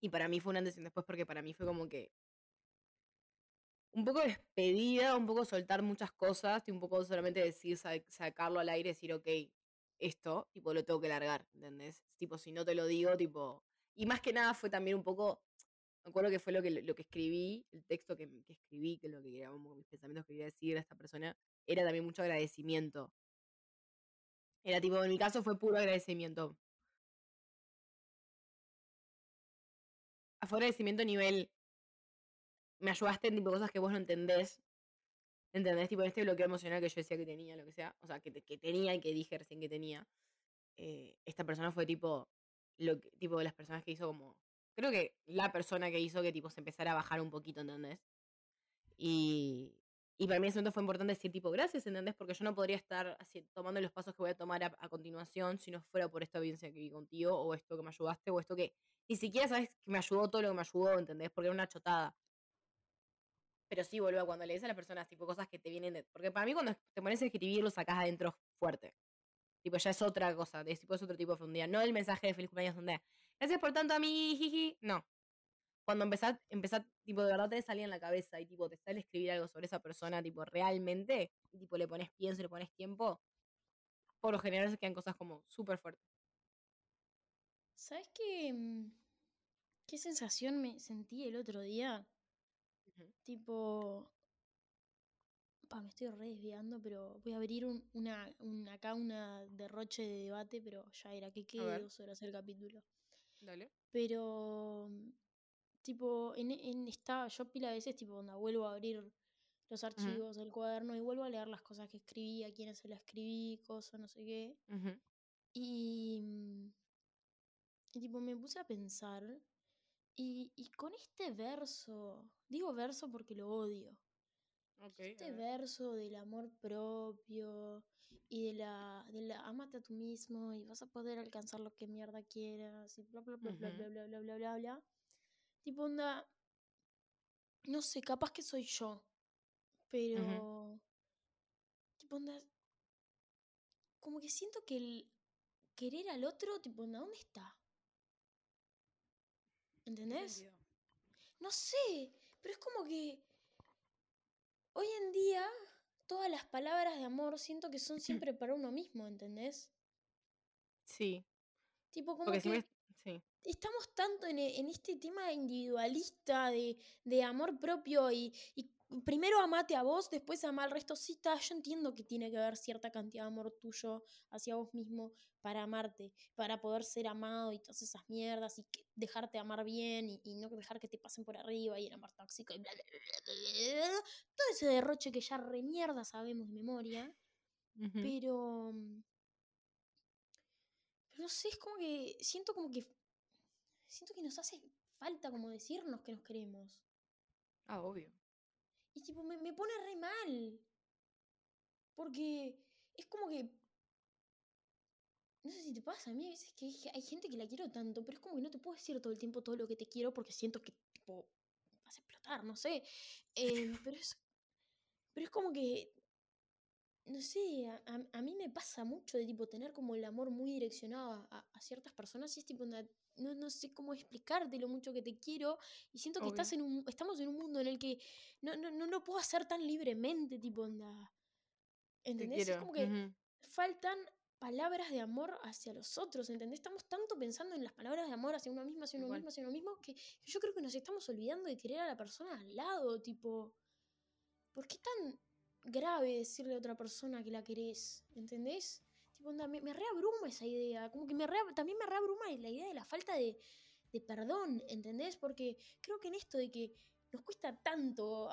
y para mí fue un antes y después porque para mí fue como que un poco despedida, un poco soltar muchas cosas y un poco solamente decir, sacarlo al aire, decir, ok, esto, tipo, lo tengo que largar, ¿entendés? Tipo, si no te lo digo, tipo... Y más que nada fue también un poco, me acuerdo que fue lo que, lo que escribí, el texto que, escribí, que lo que quería, mis pensamientos que quería decir a esta persona, era también mucho agradecimiento. Era tipo, en mi caso fue puro agradecimiento. De nivel, me ayudaste en tipo cosas que vos no entendés. ¿Entendés? Tipo este bloqueo emocional que yo decía que tenía, lo que sea. O sea, que, que tenía y que dije recién que tenía. Eh, esta persona fue tipo, lo tipo de las personas que hizo como, creo que la persona que hizo que tipo se empezara a bajar un poquito, ¿entendés? Y, y para mí ese momento fue importante decir tipo gracias, ¿entendés? Porque yo no podría estar así, tomando los pasos que voy a tomar a, a continuación si no fuera por esta evidencia que vi contigo, o esto que me ayudaste, o esto que ni siquiera sabes que me ayudó todo lo que me ayudó, ¿entendés? Porque era una chotada. Pero sí, vuelvo cuando le dices a las personas, tipo, cosas que te vienen de... Porque para mí cuando te pones a escribir, lo sacás adentro fuerte. Tipo, ya es otra cosa, es, tipo, es otro tipo de profundidad. No el mensaje de feliz cumpleaños donde, gracias por tanto a mí, jiji. No. Cuando empezás, empezás, tipo, de verdad te salía en la cabeza y, tipo, te sale escribir algo sobre esa persona, tipo, realmente, y, tipo, le pones pienso, le pones tiempo, por lo general se quedan cosas como súper fuertes. ¿Sabes qué? mm, ¿Qué sensación me sentí el otro día? Tipo. Pa, me estoy re desviando, pero voy a abrir un, una, un- acá una derroche de debate, pero ya era que quede dos horas el capítulo. Dale. Pero. Tipo, en, en esta. Yo pila de veces, tipo, cuando vuelvo a abrir los archivos del cuaderno y vuelvo a leer las cosas que escribí, a quiénes se las escribí, cosas, no sé qué. Ujú. Y, mm, y tipo, me puse a pensar. Y, y con este verso, digo verso porque lo odio. Ok, Este verso del amor propio y de la, de la amate a tú mismo y vas a poder alcanzar lo que mierda quieras y bla bla bla bla Ujú. bla bla bla bla bla bla. Tipo onda, no sé, capaz que soy yo, pero tipo onda, como que siento que el querer al otro, tipo onda, ¿dónde está? ¿Qué ¿Entendés? No sé, pero es como que hoy en día todas las palabras de amor siento que son siempre para uno mismo, ¿entendés? Sí, Tipo, como porque que siempre... Estamos tanto en, e- en este tema individualista de, de amor propio y, y primero amate a vos, después ama al resto. Sí, está, yo entiendo que tiene que haber cierta cantidad de amor tuyo hacia vos mismo para amarte, para poder ser amado y todas esas mierdas y que dejarte amar bien y, y no dejar que te pasen por arriba y el amor tóxico y bla, bla, bla, bla, bla, bla. Todo ese derroche que ya re mierda sabemos de memoria. Mm, Pero no sé, es como que. Siento como que. Siento que nos hace falta como decirnos que nos queremos. Ah, obvio. Y tipo, me, me pone re mal. Porque es como que. No sé si te pasa, a mí a veces que hay, ge- hay gente que la quiero tanto, pero es como que no te puedo decir todo el tiempo todo lo que te quiero porque siento que, tipo, vas a explotar, no sé. Em, pero es. Pero es como que. No sé, a, a- a mí me pasa mucho de tipo tener como el amor muy direccionado a, a- ciertas personas y es tipo, onda, no, no sé cómo explicarte lo mucho que te quiero y siento que Obvio. estás en un, estamos en un mundo en el que no, no, no lo puedo hacer tan libremente, tipo, onda. Te ¿Entendés? Es como que faltan palabras de amor hacia los otros, ¿entendés? Estamos tanto pensando en las palabras de amor hacia uno mismo, hacia uno mismo, hacia uno mismo, que yo creo que nos estamos olvidando de querer a la persona al lado, tipo, ¿por qué tan grave decirle a otra persona que la querés? ¿Entendés? Tipo, onda, me, me reabruma esa idea, como que me rea- también me reabruma la idea de la falta de, de perdón, ¿entendés? Porque creo que en esto de que nos cuesta tanto,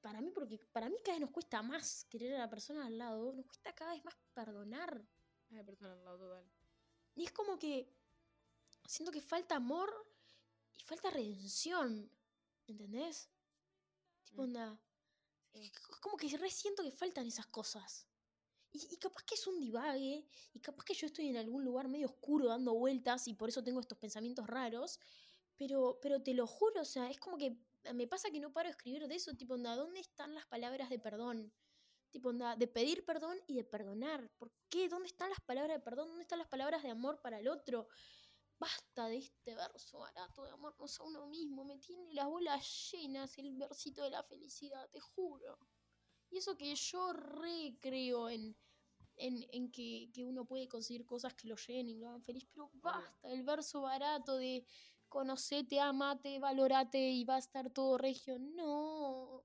para mí, porque para mí cada vez nos cuesta más querer a la persona al lado, nos cuesta cada vez más perdonar. A la persona al lado total. Y es como que siento que falta amor y falta redención, ¿entendés? Tipo, Mm, onda, sí. es como que re siento que faltan esas cosas. Y, capaz que es un divague, y capaz que yo estoy en algún lugar medio oscuro dando vueltas y por eso tengo estos pensamientos raros, pero, pero te lo juro, o sea, es como que me pasa que no paro de escribir de eso, tipo, onda, ¿dónde están las palabras de perdón? Tipo, onda, de pedir perdón y de perdonar. ¿Por qué? ¿Dónde están las palabras de perdón? ¿Dónde están las palabras de amor para el otro? Basta de este verso barato de amarnos a uno mismo. Me tiene las bolas llenas el versito de la felicidad, te juro. Y eso que yo re creo en, en, en que, que uno puede conseguir cosas que lo llenen y lo hagan feliz, pero basta el verso barato de conocete, amate, valorate y va a estar todo regio. No.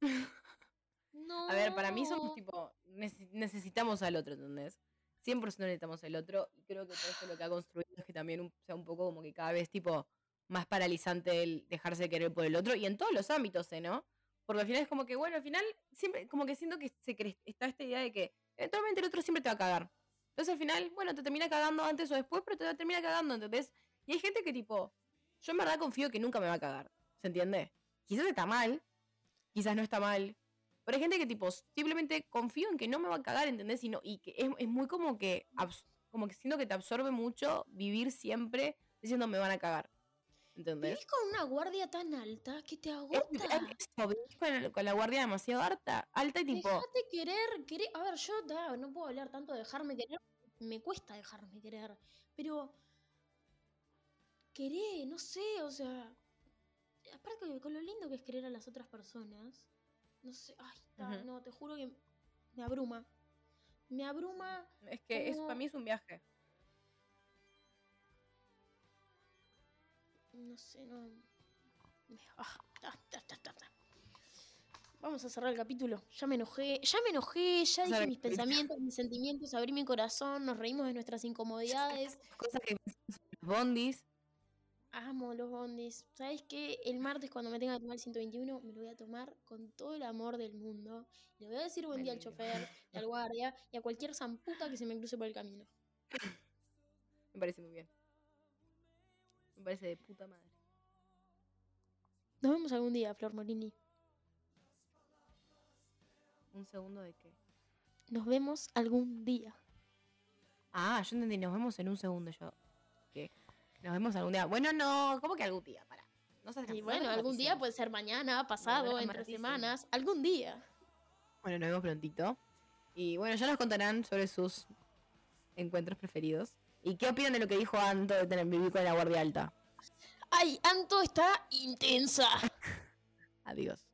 No. A ver, para mí somos tipo, nece- necesitamos al otro, ¿entendés? 100% necesitamos al otro y creo que todo esto lo que ha construido es que también un- sea un poco como que cada vez tipo más paralizante el dejarse querer por el otro y en todos los ámbitos, ¿eh? ¿no? Porque al final es como que, bueno, al final siempre como que siento que se está esta idea de que eventualmente el otro siempre te va a cagar. Entonces al final, bueno, te termina cagando antes o después, pero te termina cagando, ¿entendés? Y hay gente que tipo, yo en verdad confío que nunca me va a cagar. ¿Se entiende? Quizás está mal, quizás no está mal. Pero hay gente que tipo, simplemente confío en que no me va a cagar, ¿entendés? Y, no- y que es, es muy como que, como que siento que te absorbe mucho vivir siempre diciendo me van a cagar. ¿Entendés? Vivís con una guardia tan alta que te Es, agota. es vivís con, con la guardia demasiado alta, alta y tipo, Dejate querer, querer. A ver, yo no puedo hablar tanto de dejarme querer. Me cuesta dejarme querer. Pero. Querer, no sé, o sea. Aparte con lo lindo que es querer a las otras personas. No sé, ay, ta, no, te juro que me abruma. Me abruma. es que es, para mí es un viaje. No sé, no. me- ta, ta, ta, ta, ta. Vamos a cerrar el capítulo. Ya me enojé, ya me enojé, ya dije mis pensamientos, mis sentimientos, abrí mi corazón, nos reímos de nuestras incomodidades. Cosas que los bondis. Amo los bondis. ¿Sabes qué? El martes cuando me tenga que tomar el 121 me lo voy a tomar con todo el amor del mundo. Le voy a decir buen día al chofer, y al guardia y a cualquier zamputa que se me cruce por el camino. Me parece muy bien. Me parece de puta madre. Nos vemos algún día, Flor Molini. Un segundo de qué. Nos vemos algún día. Ah, yo entendí, nos vemos en un segundo yo. ¿Qué? Nos vemos algún día. Bueno, no, ¿cómo que algún día? Para. No seas Y no bueno, algún día puede ser mañana, pasado, no, entre semanas. Algún día. Bueno, nos vemos prontito. Y bueno, ya nos contarán sobre sus encuentros preferidos. ¿Y qué opinan de lo que dijo Anto de tener vivir con la guardia alta? Ay, Anto está intensa. Adiós.